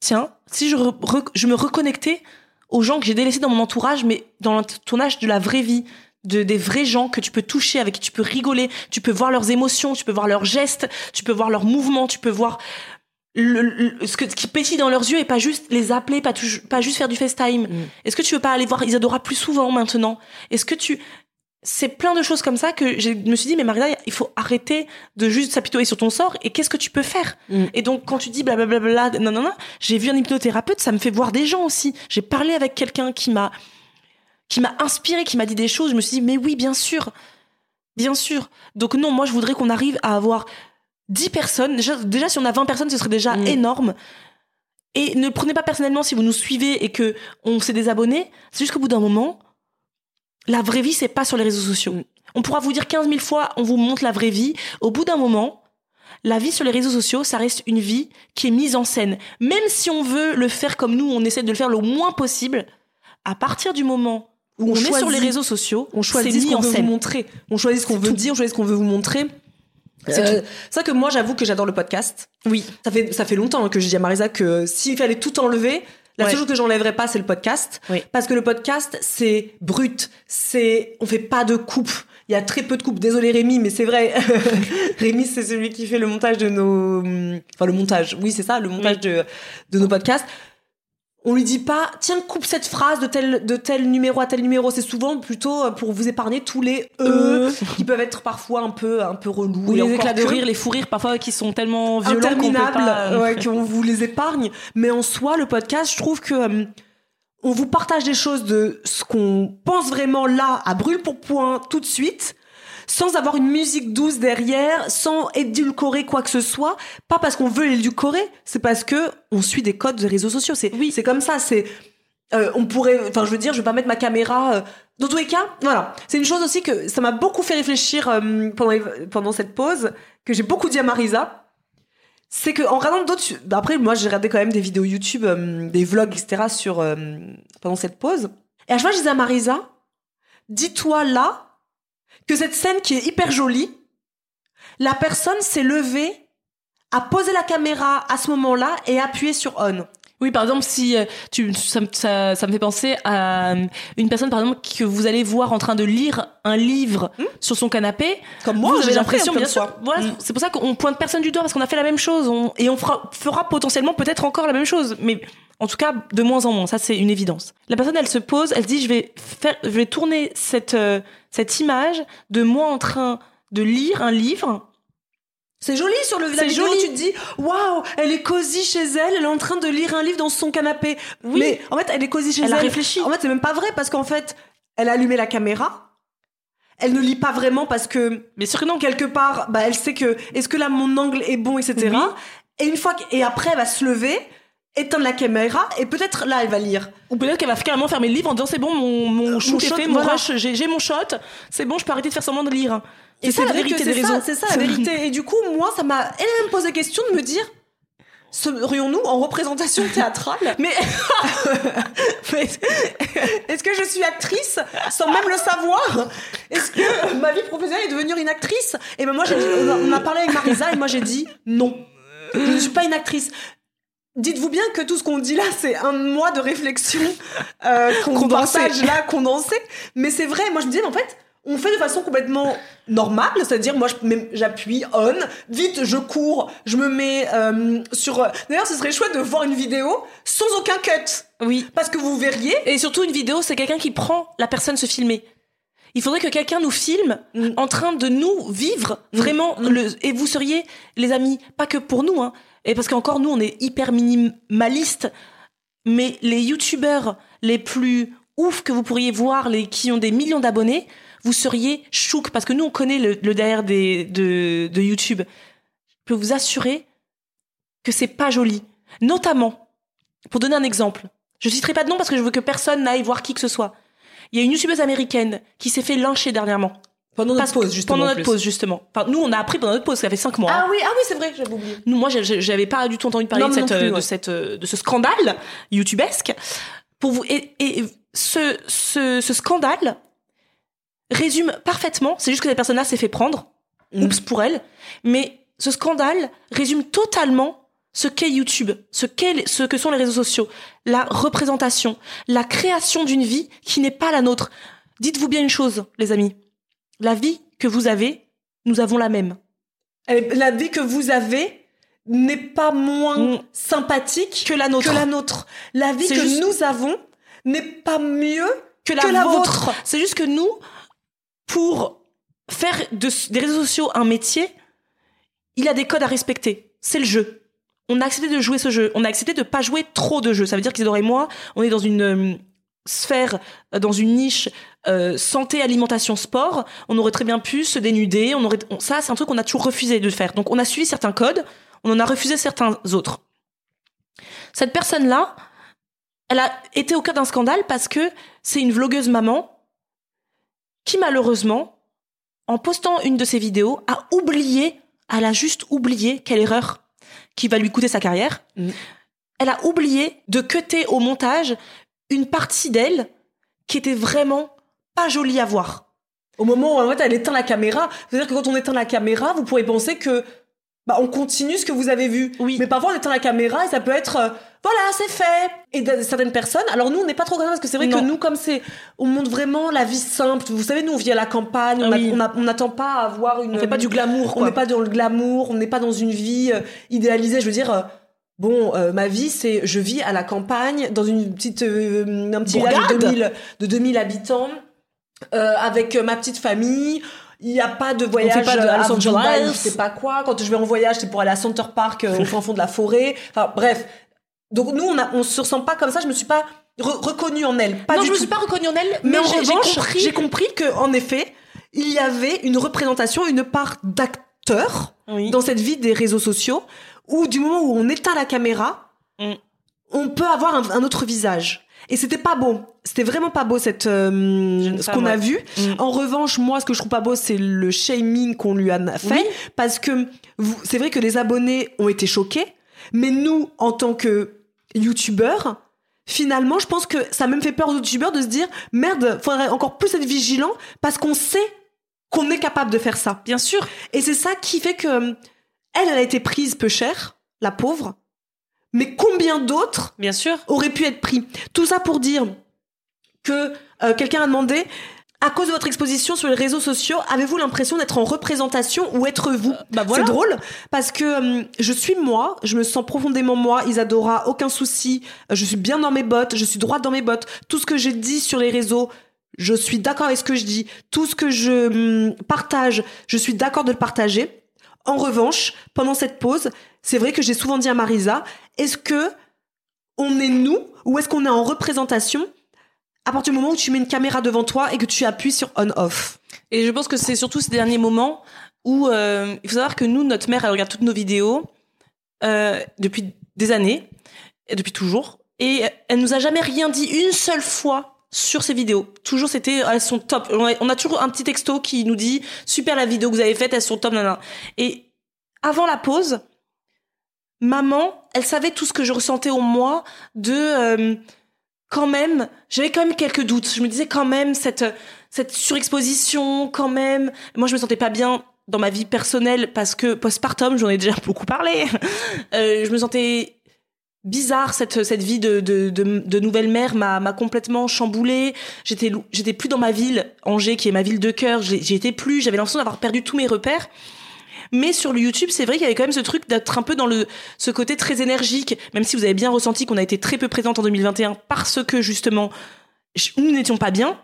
tiens, si je, re- je me reconnectais aux gens que j'ai délaissés dans mon entourage, mais dans l'entourage de la vraie vie, de des vrais gens que tu peux toucher, avec qui tu peux rigoler, tu peux voir leurs émotions, tu peux voir leurs gestes, tu peux voir leurs mouvements, tu peux voir le, le- ce, que, ce qui pétille dans leurs yeux et pas juste les appeler, pas, pas juste faire du FaceTime. Mm. Est-ce que tu veux pas aller voir Isadora plus souvent maintenant? Est-ce que tu... C'est plein de choses comme ça que je me suis dit, mais Marina, il faut arrêter de juste s'apitoyer sur ton sort et qu'est-ce que tu peux faire Mm. Et donc, quand tu dis blablabla, non, non, non, j'ai vu un hypnothérapeute, ça me fait voir des gens aussi. J'ai parlé avec quelqu'un qui m'a qui m'a inspiré, qui m'a dit des choses. Je me suis dit, mais oui, bien sûr. Bien sûr. Donc non, moi, je voudrais qu'on arrive à avoir 10 personnes. Déjà, déjà, si on a 20 personnes, ce serait déjà Mm. énorme. Et ne prenez pas personnellement si vous nous suivez et que on s'est désabonné. C'est juste qu'au bout d'un moment, la vraie vie, c'est pas sur les réseaux sociaux. Mm. On pourra vous dire 15 000 fois, on vous montre la vraie vie. Au bout d'un moment, la vie sur les réseaux sociaux, ça reste une vie qui est mise en scène. Même si on veut le faire comme nous, on essaie de le faire le moins possible. À partir du moment où on, On est sur les réseaux sociaux, On choisit ce qu'on veut vous montrer. On choisit ce qu'on veut tout. dire, on choisit ce qu'on veut vous montrer. C'est Euh, vrai que moi, j'avoue que j'adore le podcast. Oui. Ça fait, ça fait longtemps hein, que je dis à Marisa que s'il fallait tout enlever, la Ouais. seule chose que j'enlèverais pas, c'est le podcast. Oui. Parce que le podcast, c'est brut. C'est, on fait pas de coupe. Il y a très peu de coupes. Désolé Rémi, mais c'est vrai. Rémi, c'est celui qui fait le montage de nos, enfin le montage. Oui, c'est ça, le montage Oui. de, de nos podcasts. On lui dit pas, tiens, coupe cette phrase de tel, de tel numéro à tel numéro. C'est souvent plutôt euh, pour vous épargner tous les e qui peuvent être parfois un peu, un peu relous. Ou Et les éclats de rire, les fous rires parfois qui sont tellement violents qu'on peut interminable, pas. euh, ouais, qu'on vous les épargne. Mais en soi, le podcast, je trouve que euh, on vous partage des choses de ce qu'on pense vraiment là, à brûle pour point, tout de suite, sans avoir une musique douce derrière, sans édulcorer quoi que ce soit. Pas parce qu'on veut l'édulcorer, c'est parce que on suit des codes des réseaux sociaux. C'est oui, c'est comme ça. C'est euh, on pourrait, enfin, je veux dire, je vais pas mettre ma caméra. euh, dans tous les cas, voilà. C'est une chose aussi que ça m'a beaucoup fait réfléchir euh, pendant pendant cette pause, que j'ai beaucoup dit à Marisa. C'est que en regardant d'autres, bah, après moi j'ai regardé quand même des vidéos YouTube, des vlogs, etc. sur pendant cette pause. Et à chaque fois je disais à Marisa, dis-toi là que cette scène qui est hyper jolie, la personne s'est levée, a posé la caméra à ce moment-là et a appuyé sur on. Oui, par exemple, si euh, tu, ça, me- ça, ça me fait penser à euh, une personne, par exemple, que vous allez voir en train de lire un livre sur son canapé. Comme moi, vous avez l'impression, bien sûr. Voilà, Mm. c'est pour ça qu'on pointe personne du doigt parce qu'on a fait la même chose, on- et on fera, fera potentiellement peut-être encore la même chose, mais en tout cas de moins en moins. Ça, c'est une évidence. La personne, elle se pose, elle dit, je vais faire, je vais tourner cette euh, cette image de moi en train de lire un livre. C'est joli sur le la C'est vidéo, joli. tu te dis waouh, elle est cosy chez elle, elle est en train de lire un livre dans son canapé. Oui. Mais en fait, elle est cosy chez Elle elle. a réfléchi. En fait, c'est même pas vrai parce qu'en fait, elle a allumé la caméra. Elle ne lit pas vraiment parce que Bien sûr que non. quelque part, bah, elle sait que est-ce que là mon angle est bon, etc. Oui. Et une fois que- et après, elle va se lever, éteindre la caméra et peut-être là, elle va lire. Ou peut-être qu'elle va carrément fermer le livre en disant c'est bon, mon, mon Euh, shoot mon est shot, fait, mon voilà. rush, j'ai mon shot, c'est bon, je peux arrêter de faire semblant de lire. Et C'est la vérité des c'est ça, réseaux. C'est ça la vérité. Et du coup, moi, ça m'a elle-même posé question de me dire serions-nous en représentation théâtrale? Mais Mais Est-ce que je suis actrice sans même le savoir? Est-ce que ma vie professionnelle est devenir une actrice? Et ben moi j'ai dit, on a- on a parlé avec Marisa et moi j'ai dit non. Je ne suis pas une actrice. Dites-vous bien que tout ce qu'on dit là, c'est un mois de réflexion euh, qu'on partage là, condensé. Mais c'est vrai, moi je me disais, mais en fait, on fait de façon complètement normale, c'est-à-dire moi j'appuie on, vite je cours, je me mets euh, sur... D'ailleurs, ce serait chouette de voir une vidéo sans aucun cut. Oui. Parce que vous verriez, Et surtout, une vidéo, c'est quelqu'un qui prend la personne se filmer. Il faudrait que quelqu'un nous filme Mm. en train de nous vivre vraiment le et vous seriez les amis pas que pour nous hein et parce qu'encore nous on est hyper minimaliste mais les youtubeurs les plus ouf que vous pourriez voir les qui ont des millions d'abonnés vous seriez chouk parce que nous on connaît le, derrière de, de YouTube. Je peux vous assurer que c'est pas joli. Notamment pour donner un exemple je citerai pas de nom parce que je veux que personne n'aille voir qui que ce soit. Il y a une youtubeuse américaine qui s'est fait lyncher dernièrement pendant notre pause justement. pendant en notre plus. pause justement. Enfin, nous on a appris pendant notre pause, ça fait cinq mois. hein. Ah oui, ah oui, c'est vrai, j'avais oublié. Nous, moi, j'avais pas du tout entendu parler Non, de, cette, plus, euh, ouais. de cette, euh, de ce scandale youtubesque. Pour vous, et, et ce, ce, ce scandale résume parfaitement. C'est juste que cette personne-là s'est fait prendre. Mm. Oups pour elle. Mais ce scandale résume totalement ce qu'est YouTube, ce, qu'est, ce que sont les réseaux sociaux, la représentation, la création d'une vie qui n'est pas la nôtre. Dites-vous bien une chose, les amis. La vie que vous avez, nous avons la même. La vie que vous avez n'est pas moins Mm. sympathique Que la nôtre. que la nôtre. La vie que juste- nous avons n'est pas mieux que la, que la vôtre. vôtre. C'est juste que nous, pour faire de- des réseaux sociaux un métier, il y a des codes à respecter. C'est le jeu. On a accepté de jouer ce jeu. On a accepté de pas jouer trop de jeux. Ça veut dire qu'Isidore et moi, on est dans une euh, sphère, euh, dans une niche euh, santé, alimentation, sport. On aurait très bien pu se dénuder. On aurait, on- ça, c'est un truc qu'on a toujours refusé de faire. Donc, on a suivi certains codes. On en a refusé certains autres. Cette personne-là, elle a été au cœur d'un scandale parce que c'est une vlogueuse maman qui malheureusement, en postant une de ses vidéos, a oublié, elle a juste oublié, quelle erreur, qui va lui coûter sa carrière. Mm. Elle a oublié de cutter au montage une partie d'elle qui était vraiment pas jolie à voir. Au moment où en fait, elle éteint la caméra, c'est-à-dire que quand on éteint la caméra, vous pourrez penser que bah, on continue ce que vous avez vu. Oui. Mais parfois on éteint la caméra et ça peut être euh, voilà, c'est fait. Et certaines personnes, alors nous on n'est pas trop comme ça parce que c'est vrai Non. que nous comme c'est on montre vraiment la vie simple. Vous savez nous on vit à la campagne, on Ah oui. n'attend pas à avoir une On fait pas du glamour, on n'est pas dans le glamour, on n'est pas dans une vie euh, idéalisée. Je veux dire, euh, bon, euh, ma vie, c'est je vis à la campagne, dans une petite, euh, un petit village de Bourgade. 2000, de 2000 habitants, euh, avec ma petite famille. Il n'y a pas de voyage pas de à Los Angeles. Sais pas quoi. Quand je vais en voyage, c'est pour aller à Center Park, au fin fond de la forêt. Enfin, bref. Donc nous, on a, on se ressent pas comme ça. Je me suis pas re- reconnue en elle. Pas non, du je me suis pas reconnue en elle, Mais, mais, en j'ai compris. j'ai compris que, en effet, il y avait une représentation, une part d'acteur Oui. dans cette vie des réseaux sociaux où du moment où on éteint la caméra, Mm. on peut avoir un, un autre visage. Et c'était pas beau. C'était vraiment pas beau cette euh, ce qu'on a vu. Mm. En revanche, moi, ce que je trouve pas beau, c'est le shaming qu'on lui a fait, Oui. parce que c'est vrai que les abonnés ont été choqués, mais nous, en tant que youtubeurs, finalement, je pense que ça a même fait peur aux youtubeurs de se dire merde, faudrait encore plus être vigilant parce qu'on sait qu'on est capable de faire ça. Bien sûr. Et c'est ça qui fait que elle, elle a été prise peu cher, la pauvre. Mais combien d'autres Bien sûr. auraient pu être pris? Tout ça pour dire que euh, quelqu'un a demandé à cause de votre exposition sur les réseaux sociaux, avez-vous l'impression d'être en représentation ou être vous? Bah voilà. C'est drôle parce que euh, je suis moi, je me sens profondément moi, Isadora, aucun souci, euh, je suis bien dans mes bottes, je suis droite dans mes bottes. Tout ce que j'ai dit sur les réseaux, je suis d'accord avec ce que je dis. Tout ce que je hum, partage, je suis d'accord de le partager. En revanche, pendant cette pause, c'est vrai que j'ai souvent dit à Marisa, est-ce que on est nous ou est-ce qu'on est en représentation à partir du moment où tu mets une caméra devant toi et que tu appuies sur on-off Et je pense que c'est surtout ces derniers moments où euh, il faut savoir que nous, notre mère, elle regarde toutes nos vidéos euh, depuis des années, et depuis toujours, et elle nous a jamais rien dit une seule fois sur ces vidéos. Toujours, c'était elles sont top. On a, toujours un petit texto qui nous dit super la vidéo que vous avez faite, elles sont top, nana. Et avant la pause, maman, elle savait tout ce que je ressentais en moi de euh, quand même, j'avais quand même quelques doutes. Je me disais quand même cette cette surexposition quand même. Moi, je me sentais pas bien dans ma vie personnelle parce que postpartum, j'en ai déjà beaucoup parlé. Euh, je me sentais bizarre cette cette vie de de, nouvelle mère m'a m'a complètement chamboulée. J'étais j'étais plus dans ma ville Angers qui est ma ville de cœur. J'y étais plus. J'avais l'impression d'avoir perdu tous mes repères. Mais sur le YouTube c'est vrai qu'il y avait quand même ce truc d'être un peu dans le ce côté très énergique. Même si vous avez bien ressenti qu'on a été très peu présente en 2021 parce que justement nous n'étions pas bien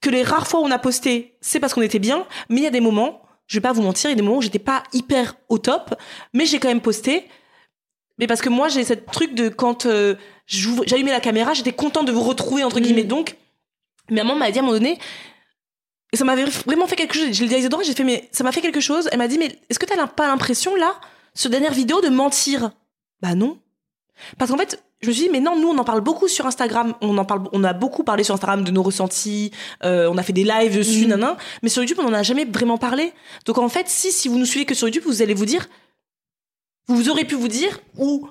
que les rares fois où on a posté c'est parce qu'on était bien. Mais il y a des moments je vais pas vous mentir il y a des moments où j'étais pas hyper au top. Mais j'ai quand même posté mais parce que moi, j'ai cette truc de quand euh, j'allumais la caméra, j'étais contente de vous retrouver, entre guillemets. Mm. Donc, maman m'a dit à un moment donné, et ça m'avait vraiment fait quelque chose. Je l'ai dit à Isadora, j'ai fait, mais ça m'a fait quelque chose. Elle m'a dit, mais est-ce que t'as pas l'impression, là, sur dernière vidéo, de mentir? Bah non. Parce qu'en fait, je me suis dit, mais non, nous, on en parle beaucoup sur Instagram. On en parle, on a beaucoup parlé sur Instagram de nos ressentis. Euh, on a fait des lives dessus, Mhm. nanan. Mais sur YouTube, on en a jamais vraiment parlé. Donc en fait, si, si vous nous suivez que sur YouTube, vous allez vous dire, vous aurez pu vous dire, ou,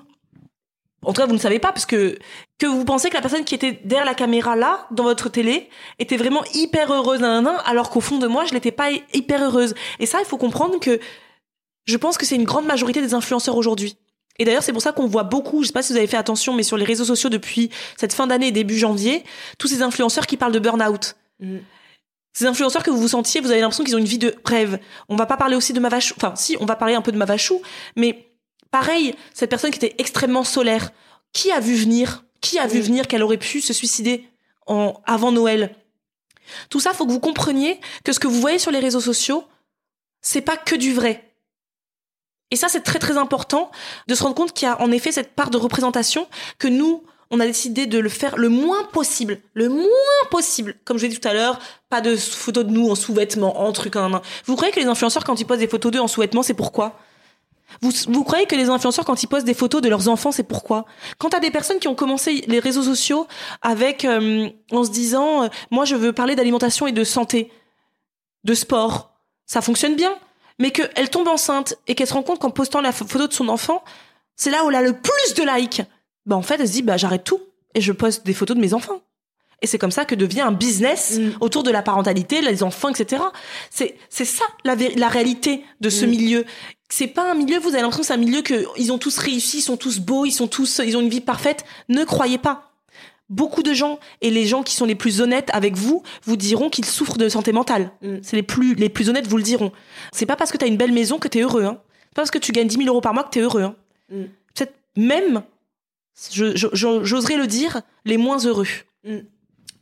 en tout cas, vous ne savez pas, parce que, que vous pensez que la personne qui était derrière la caméra là, dans votre télé, était vraiment hyper heureuse, nanan, alors qu'au fond de moi, je l'étais pas hy- hyper heureuse. Et ça, il faut comprendre que, je pense que c'est une grande majorité des influenceurs aujourd'hui. Et d'ailleurs, c'est pour ça qu'on voit beaucoup, je sais pas si vous avez fait attention, mais sur les réseaux sociaux depuis cette fin d'année et début janvier, tous ces influenceurs qui parlent de burn-out. Mm. Ces influenceurs que vous vous sentiez, vous avez l'impression qu'ils ont une vie de rêve. On va pas parler aussi de Mavachou, enfin si, on va parler un peu de Mavachou, mais pareil, cette personne qui était extrêmement solaire, qui a vu venir, qui a vu venir qu'elle aurait pu se suicider en, avant Noël? Tout ça, faut que vous compreniez que ce que vous voyez sur les réseaux sociaux, c'est pas que du vrai. Et ça, c'est très très important de se rendre compte qu'il y a en effet cette part de représentation que nous, on a décidé de le faire le moins possible, le moins possible. Comme je l'ai dit tout à l'heure, pas de photos de nous en sous-vêtements, en truc, en, en. Vous croyez que les influenceurs, quand ils postent des photos d'eux en sous-vêtements, c'est pourquoi? Vous, vous croyez que les influenceurs, quand ils postent des photos de leurs enfants, c'est pourquoi? Quand t'as des personnes qui ont commencé les réseaux sociaux avec, euh, en se disant, euh, moi je veux parler d'alimentation et de santé, de sport, ça fonctionne bien. Mais qu'elle tombe enceinte et qu'elle se rend compte qu'en postant la ph- photo de son enfant, c'est là où elle a le plus de likes. Bah en fait, elle se dit, bah j'arrête tout et je poste des photos de mes enfants. Et c'est comme ça que devient un business Mm. autour de la parentalité, les enfants, etc. C'est c'est ça la, la réalité de ce Mm. milieu. C'est pas un milieu, vous avez l'impression c'est un milieu que ils ont tous réussi, ils sont tous beaux, ils sont tous, ils ont une vie parfaite. Ne croyez pas. Beaucoup de gens et les gens qui sont les plus honnêtes avec vous vous diront qu'ils souffrent de santé mentale. Mm. C'est les plus les plus honnêtes vous le diront. C'est pas parce que t'as une belle maison que t'es heureux. Hein. C'est pas parce que tu gagnes 10 000 euros par mois que t'es heureux. Hein. Mm. Peut-être même, j'oserais le dire, les moins heureux.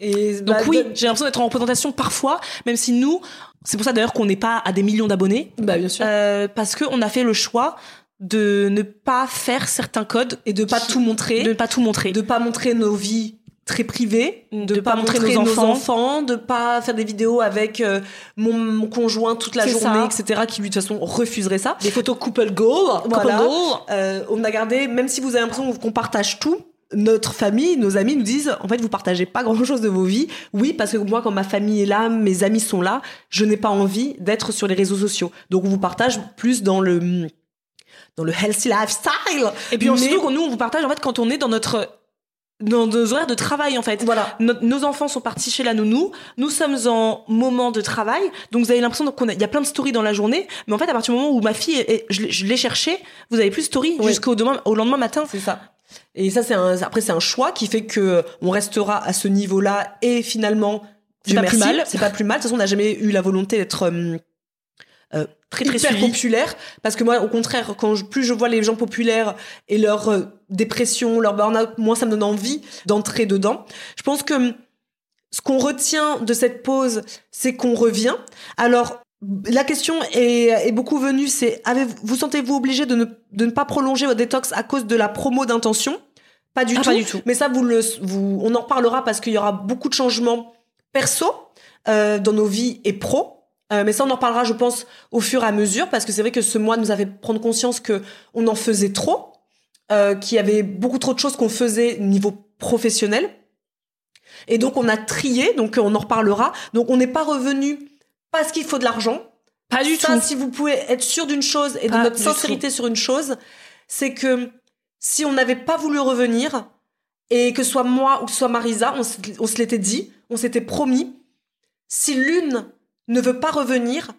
Et Donc bah, oui, de- j'ai l'impression d'être en représentation parfois, même si nous, c'est pour ça d'ailleurs qu'on n'est pas à des millions d'abonnés, bah bien sûr. euh, parce qu'on a fait le choix de ne pas faire certains codes et de pas qui- tout montrer, de ne pas tout montrer. de pas montrer nos vies très privées, De pas montrer nos enfants. enfants, de pas faire des vidéos avec euh, mon, mon conjoint toute la journée, ça. etc. Qui lui de toute façon refuserait ça. Des photos couple goal, voilà. Couple goal. Euh, on a gardé, même si vous avez l'impression qu'on partage tout. Notre famille, nos amis nous disent, en fait, vous partagez pas grand chose de vos vies. Oui, parce que moi, quand ma famille est là, mes amis sont là, je n'ai pas envie d'être sur les réseaux sociaux. Donc, on vous partage plus dans le, dans le healthy lifestyle. Et puis Mais- surtout, nous, on vous partage en fait quand on est dans notre dans nos horaires de travail en fait. Voilà. No- nos enfants sont partis chez la nounou, nous sommes en moment de travail, donc vous avez l'impression qu'il y a plein de stories dans la journée, mais en fait à partir du moment où ma fille, est- je l'ai- je l'ai cherchée, vous avez plus de stories jusqu'au demain, au lendemain matin. C'est ça. Et ça, c'est un, après, c'est un choix qui fait que on restera à ce niveau-là et finalement, C'est pas plus mal. C'est pas plus mal. De toute façon, on n'a jamais eu la volonté d'être euh, euh, Très très hyper populaire parce que moi, au contraire, quand je- plus je vois les gens populaires et leur euh, dépression, leur burn-out, moins ça me donne envie d'entrer dedans. Je pense que hum, ce qu'on retient de cette pause, c'est qu'on revient. Alors, la question est, est beaucoup venue, c'est avez vous sentez-vous obligé de ne, de ne pas prolonger votre détox à cause de la promo d'intention? Pas du Ah, tout. pas du tout. Mais ça, vous le, vous, on en reparlera parce qu'il y aura beaucoup de changements perso euh, dans nos vies et pro. Euh, mais ça, on en reparlera, je pense, au fur et à mesure, parce que c'est vrai que ce mois nous a fait prendre conscience que on en faisait trop, euh, qu'il y avait beaucoup trop de choses qu'on faisait au niveau professionnel. Et donc, on a trié, donc on en reparlera. Donc, on n'est pas revenu parce qu'il faut de l'argent. Pas du Ça, tout. si vous pouvez être sûr d'une chose et de Pas notre sincérité sur une chose, c'est que si on n'avait pas voulu revenir, et que ce soit moi ou que ce soit Marisa, on, se- on se l'était dit, on s'était promis, si l'une ne veut pas revenir,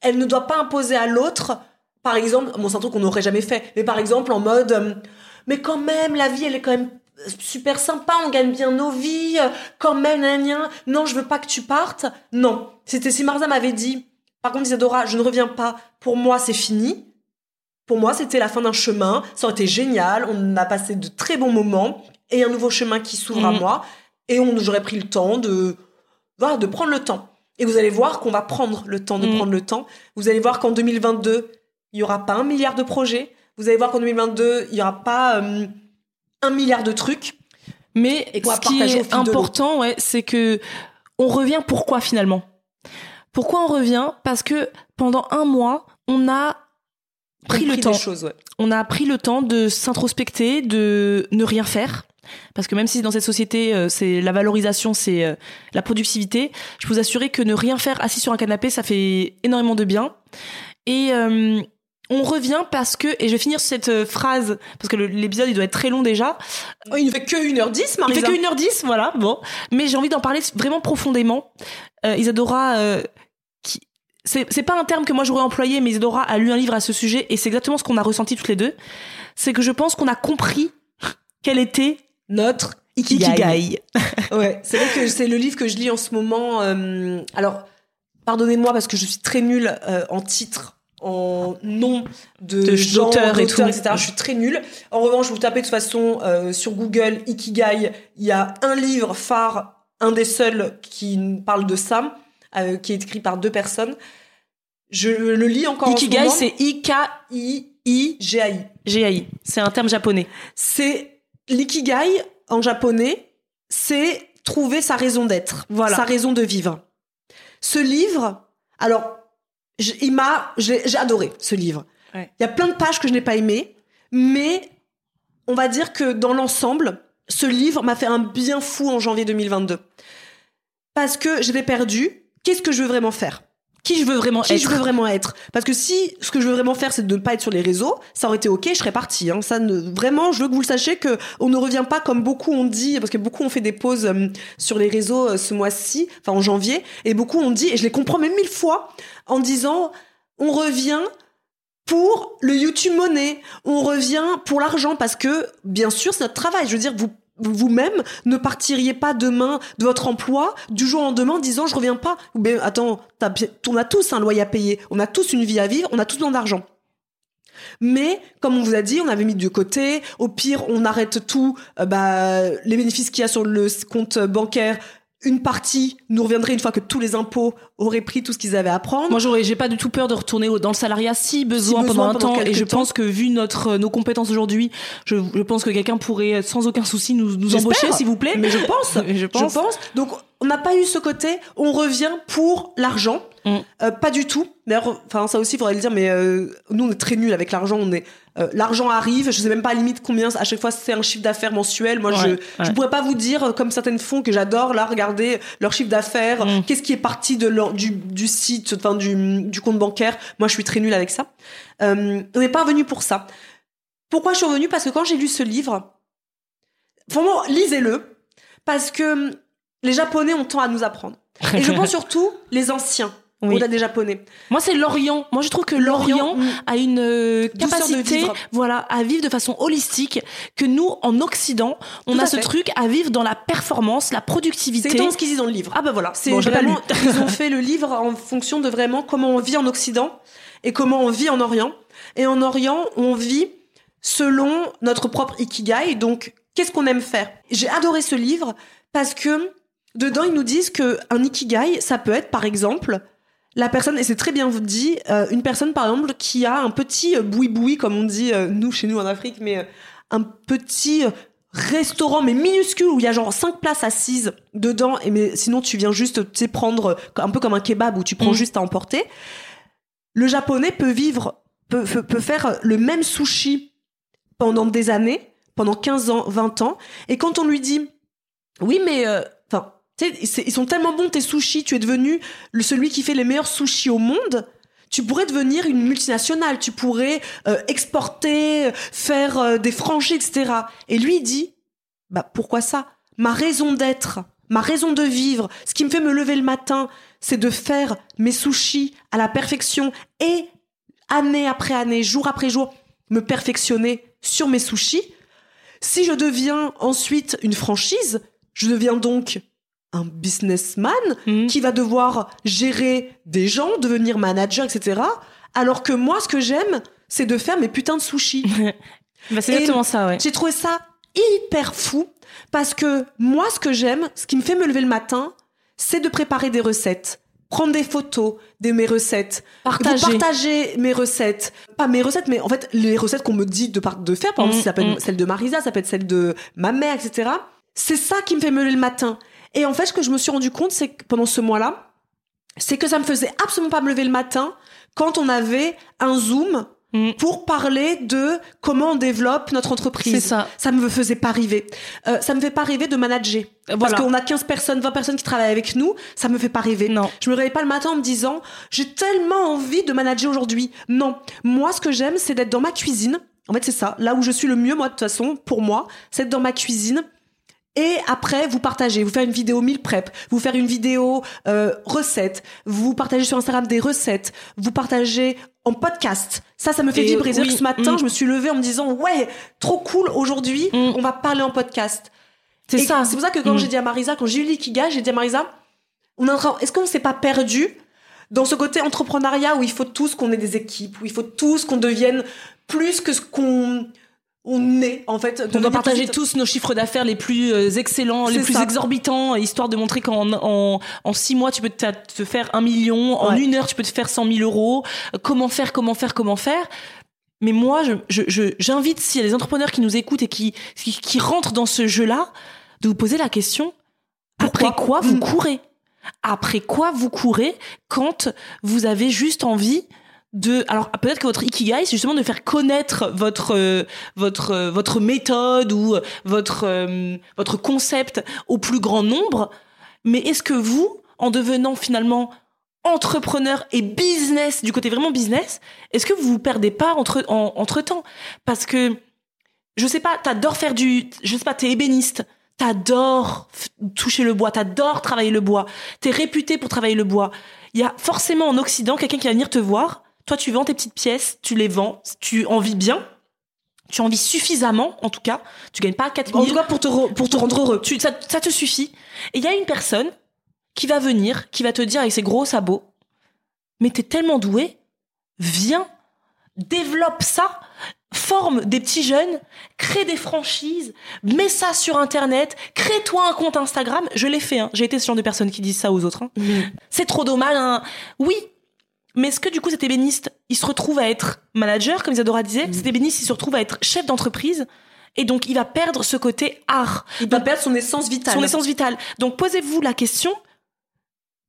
elle ne doit pas imposer à l'autre, par exemple, bon c'est un truc qu'on n'aurait jamais fait, mais par exemple en mode, euh, mais quand même, la vie, elle est quand même super sympa, on gagne bien nos vies, euh, quand même, nan, nan. non, je veux pas que tu partes. Non. C'était si Marza m'avait dit, par contre, Isadora, je ne reviens pas, pour moi, c'est fini. Pour moi, c'était la fin d'un chemin, ça aurait été génial, on a passé de très bons moments, et un nouveau chemin qui s'ouvre à Mhm. moi, et on, j'aurais pris le temps de, voilà, de prendre le temps. Et vous allez voir qu'on va prendre le temps de Mhm. prendre le temps. Vous allez voir qu'en 2022, il y aura pas un milliard de projets. Vous allez voir qu'en 2022, il y aura pas euh, un milliard de trucs. Mais Et ce qui est important, ouais, c'est que on revient pourquoi finalement? Pourquoi on revient? Parce que pendant un mois, on a pris On le temps. choses, ouais. On a pris le temps de s'introspecter, de ne rien faire. Parce que même si dans cette société, euh, c'est la valorisation, c'est euh, la productivité, je peux vous assurer que ne rien faire assis sur un canapé, ça fait énormément de bien. Et euh, on revient parce que, et je vais finir cette euh, phrase, parce que l'épisode il doit être très long déjà, Oh, il ne fait que 1h10, il Marisa. fait que 1h10, voilà, bon. Mais j'ai envie d'en parler vraiment profondément. Euh, Isadora, euh, qui... c'est c'est pas un terme que moi j'aurais employé, mais Isadora a lu un livre à ce sujet et c'est exactement ce qu'on a ressenti toutes les deux. C'est que je pense qu'on a compris quel était Notre Ikigai. Ouais, c'est vrai que c'est le livre que je lis en ce moment. euh, alors, pardonnez-moi parce que je suis très nulle en titre, en nom de, De gens, et d'auteurs, tout. etc. Je suis très nulle. En revanche, vous tapez de toute façon euh, sur Google Ikigai, il y a un livre phare, un des seuls qui parle de ça, euh, qui est écrit par deux personnes. Je le lis encore en ce Ikigai, moment. c'est I-K-I-I-G-A-I. G-A-I. C'est un terme japonais. c'est l'ikigai en japonais, c'est trouver sa raison d'être, Voilà. sa raison de vivre. Ce livre, alors, il m'a, j'ai adoré ce livre. Il y a plein de pages que je n'ai pas aimées, mais on va dire que dans l'ensemble, ce livre m'a fait un bien fou en janvier 2022. Parce que j'étais perdue. Qu'est-ce que je veux vraiment faire? Qui je veux vraiment qui être je veux vraiment être Parce que si ce que je veux vraiment faire, c'est de ne pas être sur les réseaux, ça aurait été ok, je serais partie. Hein. Ça ne, vraiment, je veux que vous le sachiez que on ne revient pas comme beaucoup ont dit, parce que beaucoup ont fait des pauses euh, sur les réseaux euh, ce mois-ci, enfin en janvier, et beaucoup ont dit, et je les comprends même mille fois, en disant, on revient pour le YouTube money, on revient pour l'argent, parce que bien sûr, c'est notre travail. Je veux dire, vous vous-même ne partiriez pas demain de votre emploi du jour au lendemain en disant je reviens pas. Mais attends, on a tous un loyer à payer, on a tous une vie à vivre, on a tous besoin d'argent. Mais comme on vous a dit, on avait mis de côté. Au pire, on arrête tout. euh, bah, les bénéfices qu'il y a sur le compte bancaire, une partie nous reviendrait une fois que tous les impôts auraient pris tout ce qu'ils avaient à prendre. Moi, j'aurais, j'ai pas du tout peur de retourner dans le salariat si besoin, besoin, pendant un temps. Et je temps. pense que vu notre, nos compétences aujourd'hui, je, je pense que quelqu'un pourrait euh, sans aucun souci nous, embaucher, s'il vous plaît. Mais je pense, je pense. Donc, on n'a pas eu ce côté. On revient pour l'argent. Mm. Euh, pas du tout. D'ailleurs, enfin, ça aussi, il faudrait le dire, mais euh, nous, on est très nuls avec l'argent. On est, euh, l'argent arrive. Je sais même pas à la limite combien. À chaque fois, c'est un chiffre d'affaires mensuel. Moi, je, Ouais, je pourrais pas vous dire, comme certaines font que j'adore, là, regarder leur chiffre d'affaires. Mm. Qu'est-ce qui est parti de leur, du, du site, enfin, du, du compte bancaire. Moi, je suis très nulle avec ça. On n'est pas venu pour ça. Pourquoi je suis revenue? Parce que quand j'ai lu ce livre, vraiment, lisez-le. Parce que les Japonais ont tant à nous apprendre. Et je pense surtout les anciens, Oui. au-delà des Japonais. Moi, c'est l'Orient. Moi, je trouve que l'Orient a une euh, de capacité, vivre. voilà, à vivre de façon holistique que nous, en Occident, on Tout a ce fait. truc à vivre dans la performance, la c'est productivité. exactement ce qu'ils disent dans le livre. Ah bah voilà, C'est bon, vraiment, ils ont fait le livre en fonction de vraiment comment on vit en Occident et comment on vit en Orient. Et en Orient, on vit selon notre propre ikigai. Donc, qu'est-ce qu'on aime faire? J'ai adoré ce livre parce que dedans, ils nous disent que un ikigai, ça peut être, par exemple, la personne, et c'est très bien dit, euh, une personne, par exemple, qui a un petit euh, boui-boui, comme on dit, euh, nous, chez nous en Afrique, mais euh, un petit restaurant, mais minuscule, où il y a genre cinq places assises dedans, et mais sinon, tu viens juste, tu sais, prendre, un peu comme un kebab, où tu prends Mm. juste à emporter. Le japonais peut vivre, peut, peut, peut faire le même sushi pendant des années, pendant 15 ans, 20 ans, et quand on lui dit, oui, mais, ils sont tellement bons tes sushis, tu es devenu celui qui fait les meilleurs sushis au monde. Tu pourrais devenir une multinationale, tu pourrais euh, exporter, faire euh, des franchises, etc. Et lui il dit, bah pourquoi ça? Ma raison d'être, ma raison de vivre, ce qui me fait me lever le matin, c'est de faire mes sushis à la perfection et année après année, jour après jour, me perfectionner sur mes sushis. Si je deviens ensuite une franchise, je deviens donc un businessman Mhm. qui va devoir gérer des gens, devenir manager, etc. Alors que moi, ce que j'aime, c'est de faire mes putains de sushis. Bah, c'est exactement ça, ouais. J'ai trouvé ça hyper fou parce que moi, ce que j'aime, ce qui me fait me lever le matin, c'est de préparer des recettes, prendre des photos de mes recettes, Partager. partager mes recettes, pas mes recettes, mais en fait les recettes qu'on me dit de, faire. Par exemple, Mm, ça peut être mm. celle de Marisa, ça peut être celle de ma mère, etc. C'est ça qui me fait me lever le matin. Et en fait, ce que je me suis rendu compte, c'est que pendant ce mois-là, c'est que ça me faisait absolument pas me lever le matin quand on avait un zoom Mm. pour parler de comment on développe notre entreprise. C'est ça. Ça me faisait pas rêver. Euh, ça me fait pas rêver de manager. Parce Voilà. qu'on a 15 personnes, 20 personnes qui travaillent avec nous, ça me fait pas rêver. Non. Je me réveille pas le matin en me disant j'ai tellement envie de manager aujourd'hui. Non, moi ce que j'aime c'est d'être dans ma cuisine. En fait c'est ça, là où je suis le mieux moi de toute façon pour moi, c'est être dans ma cuisine. Et après, vous partagez, vous faire une vidéo meal prep, vous faire une vidéo euh, recette, vous partagez sur Instagram des recettes, vous partagez en podcast. Ça, ça me fait Et vibrer. Oui, ce matin, mm. je me suis levée en me disant ouais, trop cool aujourd'hui, Mm. on va parler en podcast. C'est ça. C'est pour ça que quand Mm. j'ai dit à Marisa, quand j'ai eu l'ikiga, j'ai dit à Marisa, on est-ce qu'on s'est pas perdu dans ce côté entrepreneuriat où il faut tous qu'on ait des équipes, où il faut tous qu'on devienne plus que ce qu'on on est en fait. On doit partager tous nos chiffres d'affaires les plus euh, excellents, les plus ça. exorbitants, histoire de montrer qu'en en, en six mois, tu peux te, faire un million, en Ouais. une heure, tu peux te faire 100 000 euros. Comment faire, comment faire, comment faire? Mais moi, je- je- je- j'invite, s'il y a des entrepreneurs qui nous écoutent et qui, qui, qui rentrent dans ce jeu-là, de vous poser la question, Pourquoi après quoi vous Mm. courez? Après quoi vous courez quand vous avez juste envie alors peut-être que votre ikigai c'est justement de faire connaître votre euh, votre euh, votre méthode ou euh, votre votre concept au plus grand nombre. Mais est-ce que vous en devenant finalement entrepreneur et business du côté vraiment business est-ce que vous vous perdez pas entre en, entre temps parce que je sais pas t'adores faire du je sais pas t'es ébéniste. T'adores toucher le bois. T'adores travailler le bois. T'es réputé pour travailler le bois. Il y a forcément en Occident quelqu'un qui va venir te voir toi tu vends tes petites pièces tu les vends tu en vis bien tu en vis suffisamment en tout cas tu gagnes pas 4000 En tout cas, pour te, re- pour te rendre heureux. tu, ça, ça te suffit. Et il y a une personne qui va venir, qui va te dire avec ses gros sabots, mais t'es tellement doué, viens, développe ça, forme des petits jeunes, crée des franchises, mets ça sur Internet, crée-toi un compte Instagram. Je l'ai fait, hein. j'ai été ce genre de personne qui disent ça aux autres. hein. C'est trop dommage. hein. Oui, mais est-ce que du coup cet ébéniste, il se retrouve à être manager, comme Isadora disait, cet ébéniste, il se retrouve à être chef d'entreprise, et donc il va perdre ce côté art Il va perdre son essence vitale. son essence vitale. Donc posez-vous la question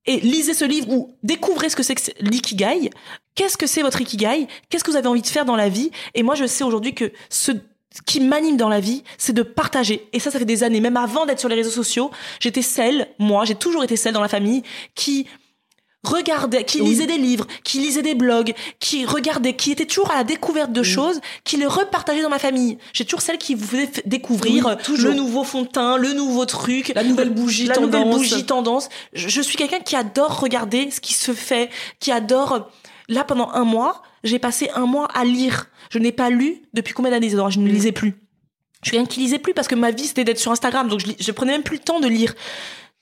et lisez ce livre ou découvrez ce que c'est que l'ikigai. Qu'est-ce que c'est votre ikigai? Qu'est-ce que vous avez envie de faire dans la vie? Et moi, je sais aujourd'hui que ce qui m'anime dans la vie, c'est de partager. Et ça, ça fait des années. Même avant d'être sur les réseaux sociaux, j'étais celle, moi, j'ai toujours été celle dans la famille qui regardait, qui Oui. lisait des livres, qui lisait des blogs, qui regardait, qui était toujours à la découverte de choses, qui les repartageait dans ma famille. J'ai toujours celle qui vous faisait f- découvrir Oui, euh, le nouveau fond de teint, le nouveau truc, La nouvelle bougie la tendance. nouvelle bougie tendance. Je, je suis quelqu'un qui adore regarder ce qui se fait, qui adore. Là, pendant un mois, j'ai passé un mois à lire. Je n'ai pas lu depuis combien d'années Je ne lisais plus. Je suis quelqu'un qui lisait plus parce que ma vie c'était d'être sur Instagram, donc je, je prenais même plus le temps de lire.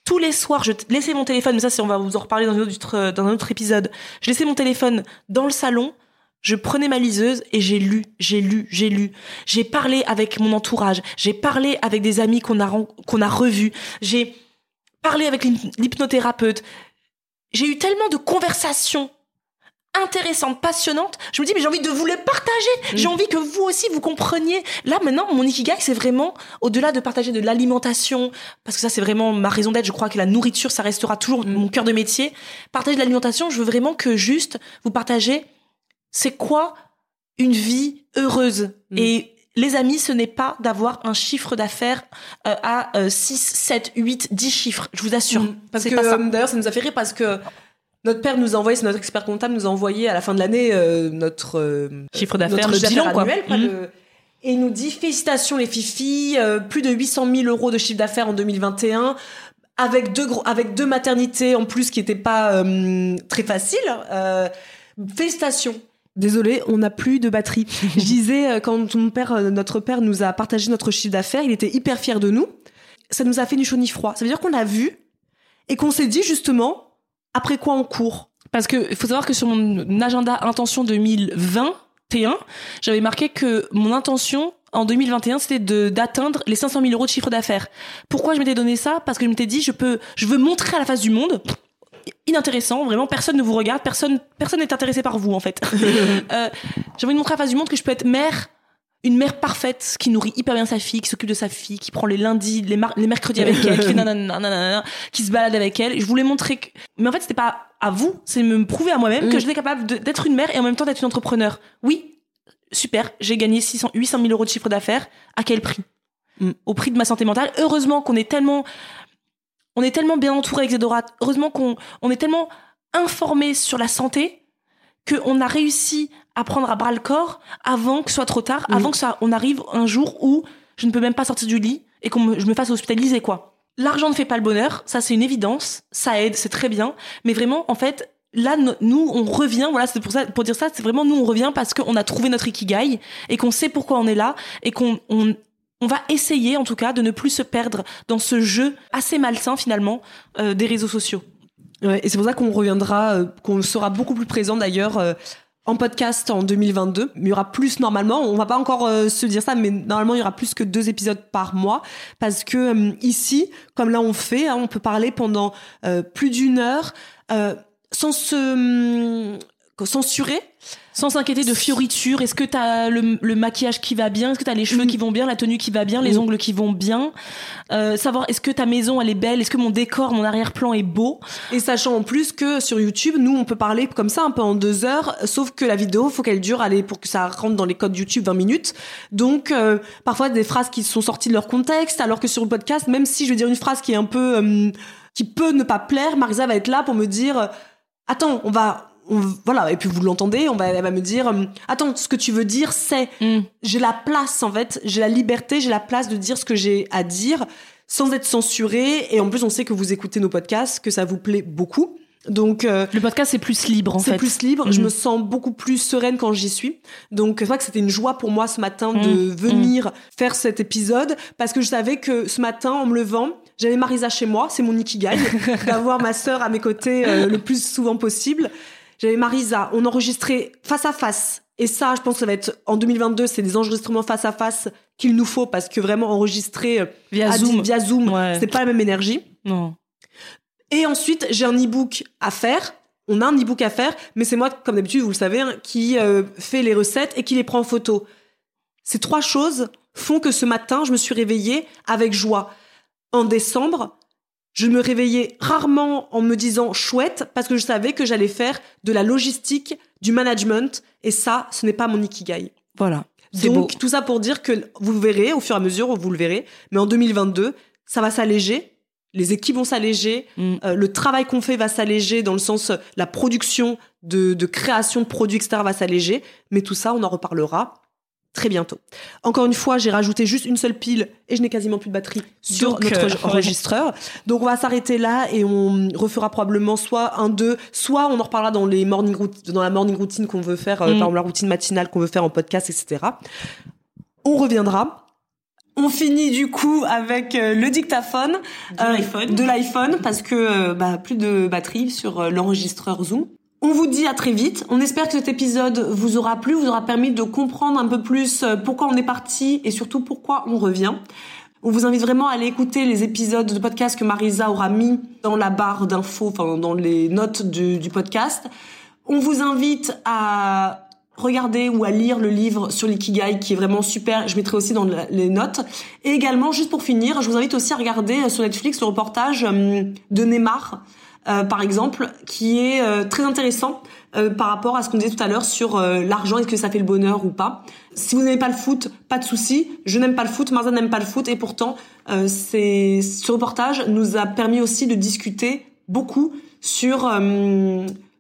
Tous les soirs, je laissais mon téléphone, mais ça, on va vous en reparler dans, autre, dans un autre épisode. Je laissais mon téléphone dans le salon, je prenais ma liseuse et j'ai lu, j'ai lu, j'ai lu. J'ai parlé avec mon entourage, j'ai parlé avec des amis qu'on a, qu'on a revus, j'ai parlé avec l'hyp- l'hypnothérapeute. J'ai eu tellement de conversations intéressantes, passionnantes. Je me dis, mais j'ai envie de vous les partager. J'ai envie que vous aussi, vous compreniez. Là, maintenant, mon ikigai, c'est vraiment, au-delà de partager de l'alimentation, parce que ça, c'est vraiment ma raison d'être. Je crois que la nourriture, ça restera toujours mon cœur de métier. Partager de l'alimentation, je veux vraiment que juste vous partagez c'est quoi une vie heureuse? Et les amis, ce n'est pas d'avoir un chiffre d'affaires euh, à euh, 6, 7, 8, 10 chiffres. Je vous assure. Mm. Parce que pas ça. euh, d'ailleurs, ça nous a fait rire parce que notre père nous a envoyé, c'est notre expert comptable, nous a envoyé à la fin de l'année euh, notre euh, Chiffre d'affaires, notre le bilan, quoi. annuel, quoi, le- Et il nous dit félicitations les filles, euh, plus de 800 000 euros de chiffre d'affaires en 2021. Avec deux gros, avec deux maternités en plus qui n'étaient pas euh, très faciles. Euh, félicitations. Désolé, on n'a plus de batterie. Je disais, quand mon père, notre père nous a partagé notre chiffre d'affaires, il était hyper fier de nous. Ça nous a fait ni chaud ni froid. Ça veut dire qu'on l'a vu et qu'on s'est dit justement, après quoi on court? Parce que faut savoir que sur mon agenda intention 2021, j'avais marqué que mon intention en 2021, c'était d'atteindre les 500 000 euros de chiffre d'affaires. Pourquoi je m'étais donné ça? Parce que je m'étais dit, je peux, je veux montrer à la face du monde inintéressant, vraiment personne ne vous regarde, personne personne n'est intéressé par vous en fait. euh, j'ai envie de montrer à la face du monde que je peux être mère, une mère parfaite qui nourrit hyper bien sa fille, qui s'occupe de sa fille, qui prend les lundis, les, mercredis avec elle, qui fait nanana, nanana, qui se balade avec elle. Je voulais montrer que mais en fait c'était pas à vous, c'est me prouver à moi-même que Mm. j'étais capable d'être une mère et en même temps d'être une entrepreneur. Oui, super, j'ai gagné 600 800 000 euros de chiffre d'affaires. À quel prix Mm. Au prix de ma santé mentale. Heureusement qu'on est tellement on est tellement bien entouré avec Zedora. Heureusement qu'on on est tellement informé sur la santé qu'on a réussi à prendre à bras le corps avant que ce soit trop tard, Mm. avant que ça on arrive un jour où je ne peux même pas sortir du lit et qu'on me- je me fasse hospitaliser quoi. L'argent ne fait pas le bonheur, ça c'est une évidence, ça aide, c'est très bien, mais vraiment en fait là no- nous on revient voilà c'est pour ça pour dire ça c'est vraiment nous on revient parce qu'on a trouvé notre ikigai et qu'on sait pourquoi on est là et qu'on on, on va essayer en tout cas de ne plus se perdre dans ce jeu assez malsain finalement euh, des réseaux sociaux. Ouais, et c'est pour ça qu'on reviendra, euh, qu'on sera beaucoup plus présent d'ailleurs euh, en podcast en 2022. Mais il y aura plus normalement, on va pas encore euh, se dire ça, mais normalement il y aura plus que deux épisodes par mois parce que euh, ici, comme là on fait, hein, on peut parler pendant euh, plus d'une heure euh, sans se hum, censurer. Sans s'inquiéter de fioritures, est-ce que t'as le, le maquillage qui va bien, est-ce que t'as les cheveux qui vont bien, la tenue qui va bien, les Mm. ongles qui vont bien, euh, savoir est-ce que ta maison elle est belle, est-ce que mon décor, mon arrière-plan est beau, Et sachant en plus que sur YouTube, nous, on peut parler comme ça un peu en deux heures, sauf que la vidéo, faut qu'elle dure, allez, pour que ça rentre dans les codes YouTube 20 minutes. Donc, euh, parfois des phrases qui sont sorties de leur contexte, alors que sur le podcast, même si je veux dire une phrase qui est un peu, euh, qui peut ne pas plaire, Marisa va être là pour me dire, attends, on va, on- voilà, et puis vous l'entendez, on va, elle va me dire, euh, attends, ce que tu veux dire, c'est, j'ai la place en fait, j'ai la liberté, j'ai la place de dire ce que j'ai à dire sans être censuré. Et en plus, on sait que vous écoutez nos podcasts, que ça vous plaît beaucoup. Donc, euh, Le podcast c'est plus libre en c'est fait. plus libre. Je Mhm. me sens beaucoup plus sereine quand j'y suis. Donc, c'est vrai que c'était une joie pour moi ce matin de Mhm. venir faire cet épisode parce que je savais que ce matin, en me levant, j'avais Marisa chez moi. C'est mon ikigai d'avoir ma sœur à mes côtés euh, le plus souvent possible. J'avais Marisa. On enregistrait face à face. Et ça, je pense que ça va être en 2022, c'est des enregistrements face à face qu'il nous faut parce que vraiment enregistrer euh, Via Zoom. via Zoom, Ouais. c'est pas la même énergie. Non. Et ensuite, j'ai un e-book à faire. On a un e-book à faire, mais c'est moi, comme d'habitude, vous le savez, hein, qui euh, fait les recettes et qui les prend en photo. Ces trois choses font que ce matin, je me suis réveillée avec joie. En décembre, je me réveillais rarement en me disant chouette parce que je savais que j'allais faire de la logistique, du management, et ça, ce n'est pas mon ikigai. Voilà. Beau. Donc tout ça pour dire que vous verrez au fur et à mesure, vous le verrez, mais en 2022, ça va s'alléger. Les équipes vont s'alléger, Mm. euh, le travail qu'on fait va s'alléger dans le sens euh, la production de, de création de produits etc va s'alléger, mais tout ça on en reparlera très bientôt. Encore une fois, j'ai rajouté juste une seule pile et je n'ai quasiment plus de batterie sur Donc, notre euh, ouais. enregistreur. Donc on va s'arrêter là et on refera probablement soit un deux, soit on en reparlera dans les morning dans la morning routine qu'on veut faire, euh, Mm. par exemple la routine matinale qu'on veut faire en podcast, etc. On reviendra. On finit du coup avec euh, le dictaphone De l'iPhone. parce que bah, plus de batterie sur l'enregistreur Zoom. On vous dit à très vite. On espère que cet épisode vous aura plu, vous aura permis de comprendre un peu plus euh, pourquoi on est parti et surtout pourquoi on revient. On vous invite vraiment à aller écouter les épisodes de podcast que Marisa aura mis dans la barre d'infos, enfin dans les notes du, podcast. On vous invite à regarder ou à lire le livre sur l'ikigai qui est vraiment super. Je mettrai aussi dans les notes. Et également, juste pour finir, je vous invite aussi à regarder euh, sur Netflix le reportage euh, de Neymar, euh, par exemple, qui est euh, très intéressant euh, par rapport à ce qu'on disait tout à l'heure sur l'argent, est-ce que ça fait le bonheur ou pas. Si vous n'aimez pas le foot, pas de souci. Je n'aime pas le foot, Marza n'aime pas le foot, et pourtant, ce reportage nous a permis aussi de discuter beaucoup sur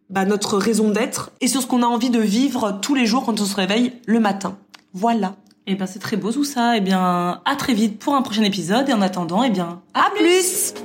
bah, notre raison d'être et sur ce qu'on a envie de vivre tous les jours quand on se réveille le matin. Voilà. Eh ben c'est très beau tout ça. Eh bien à très vite pour un prochain épisode et en attendant eh bien À plus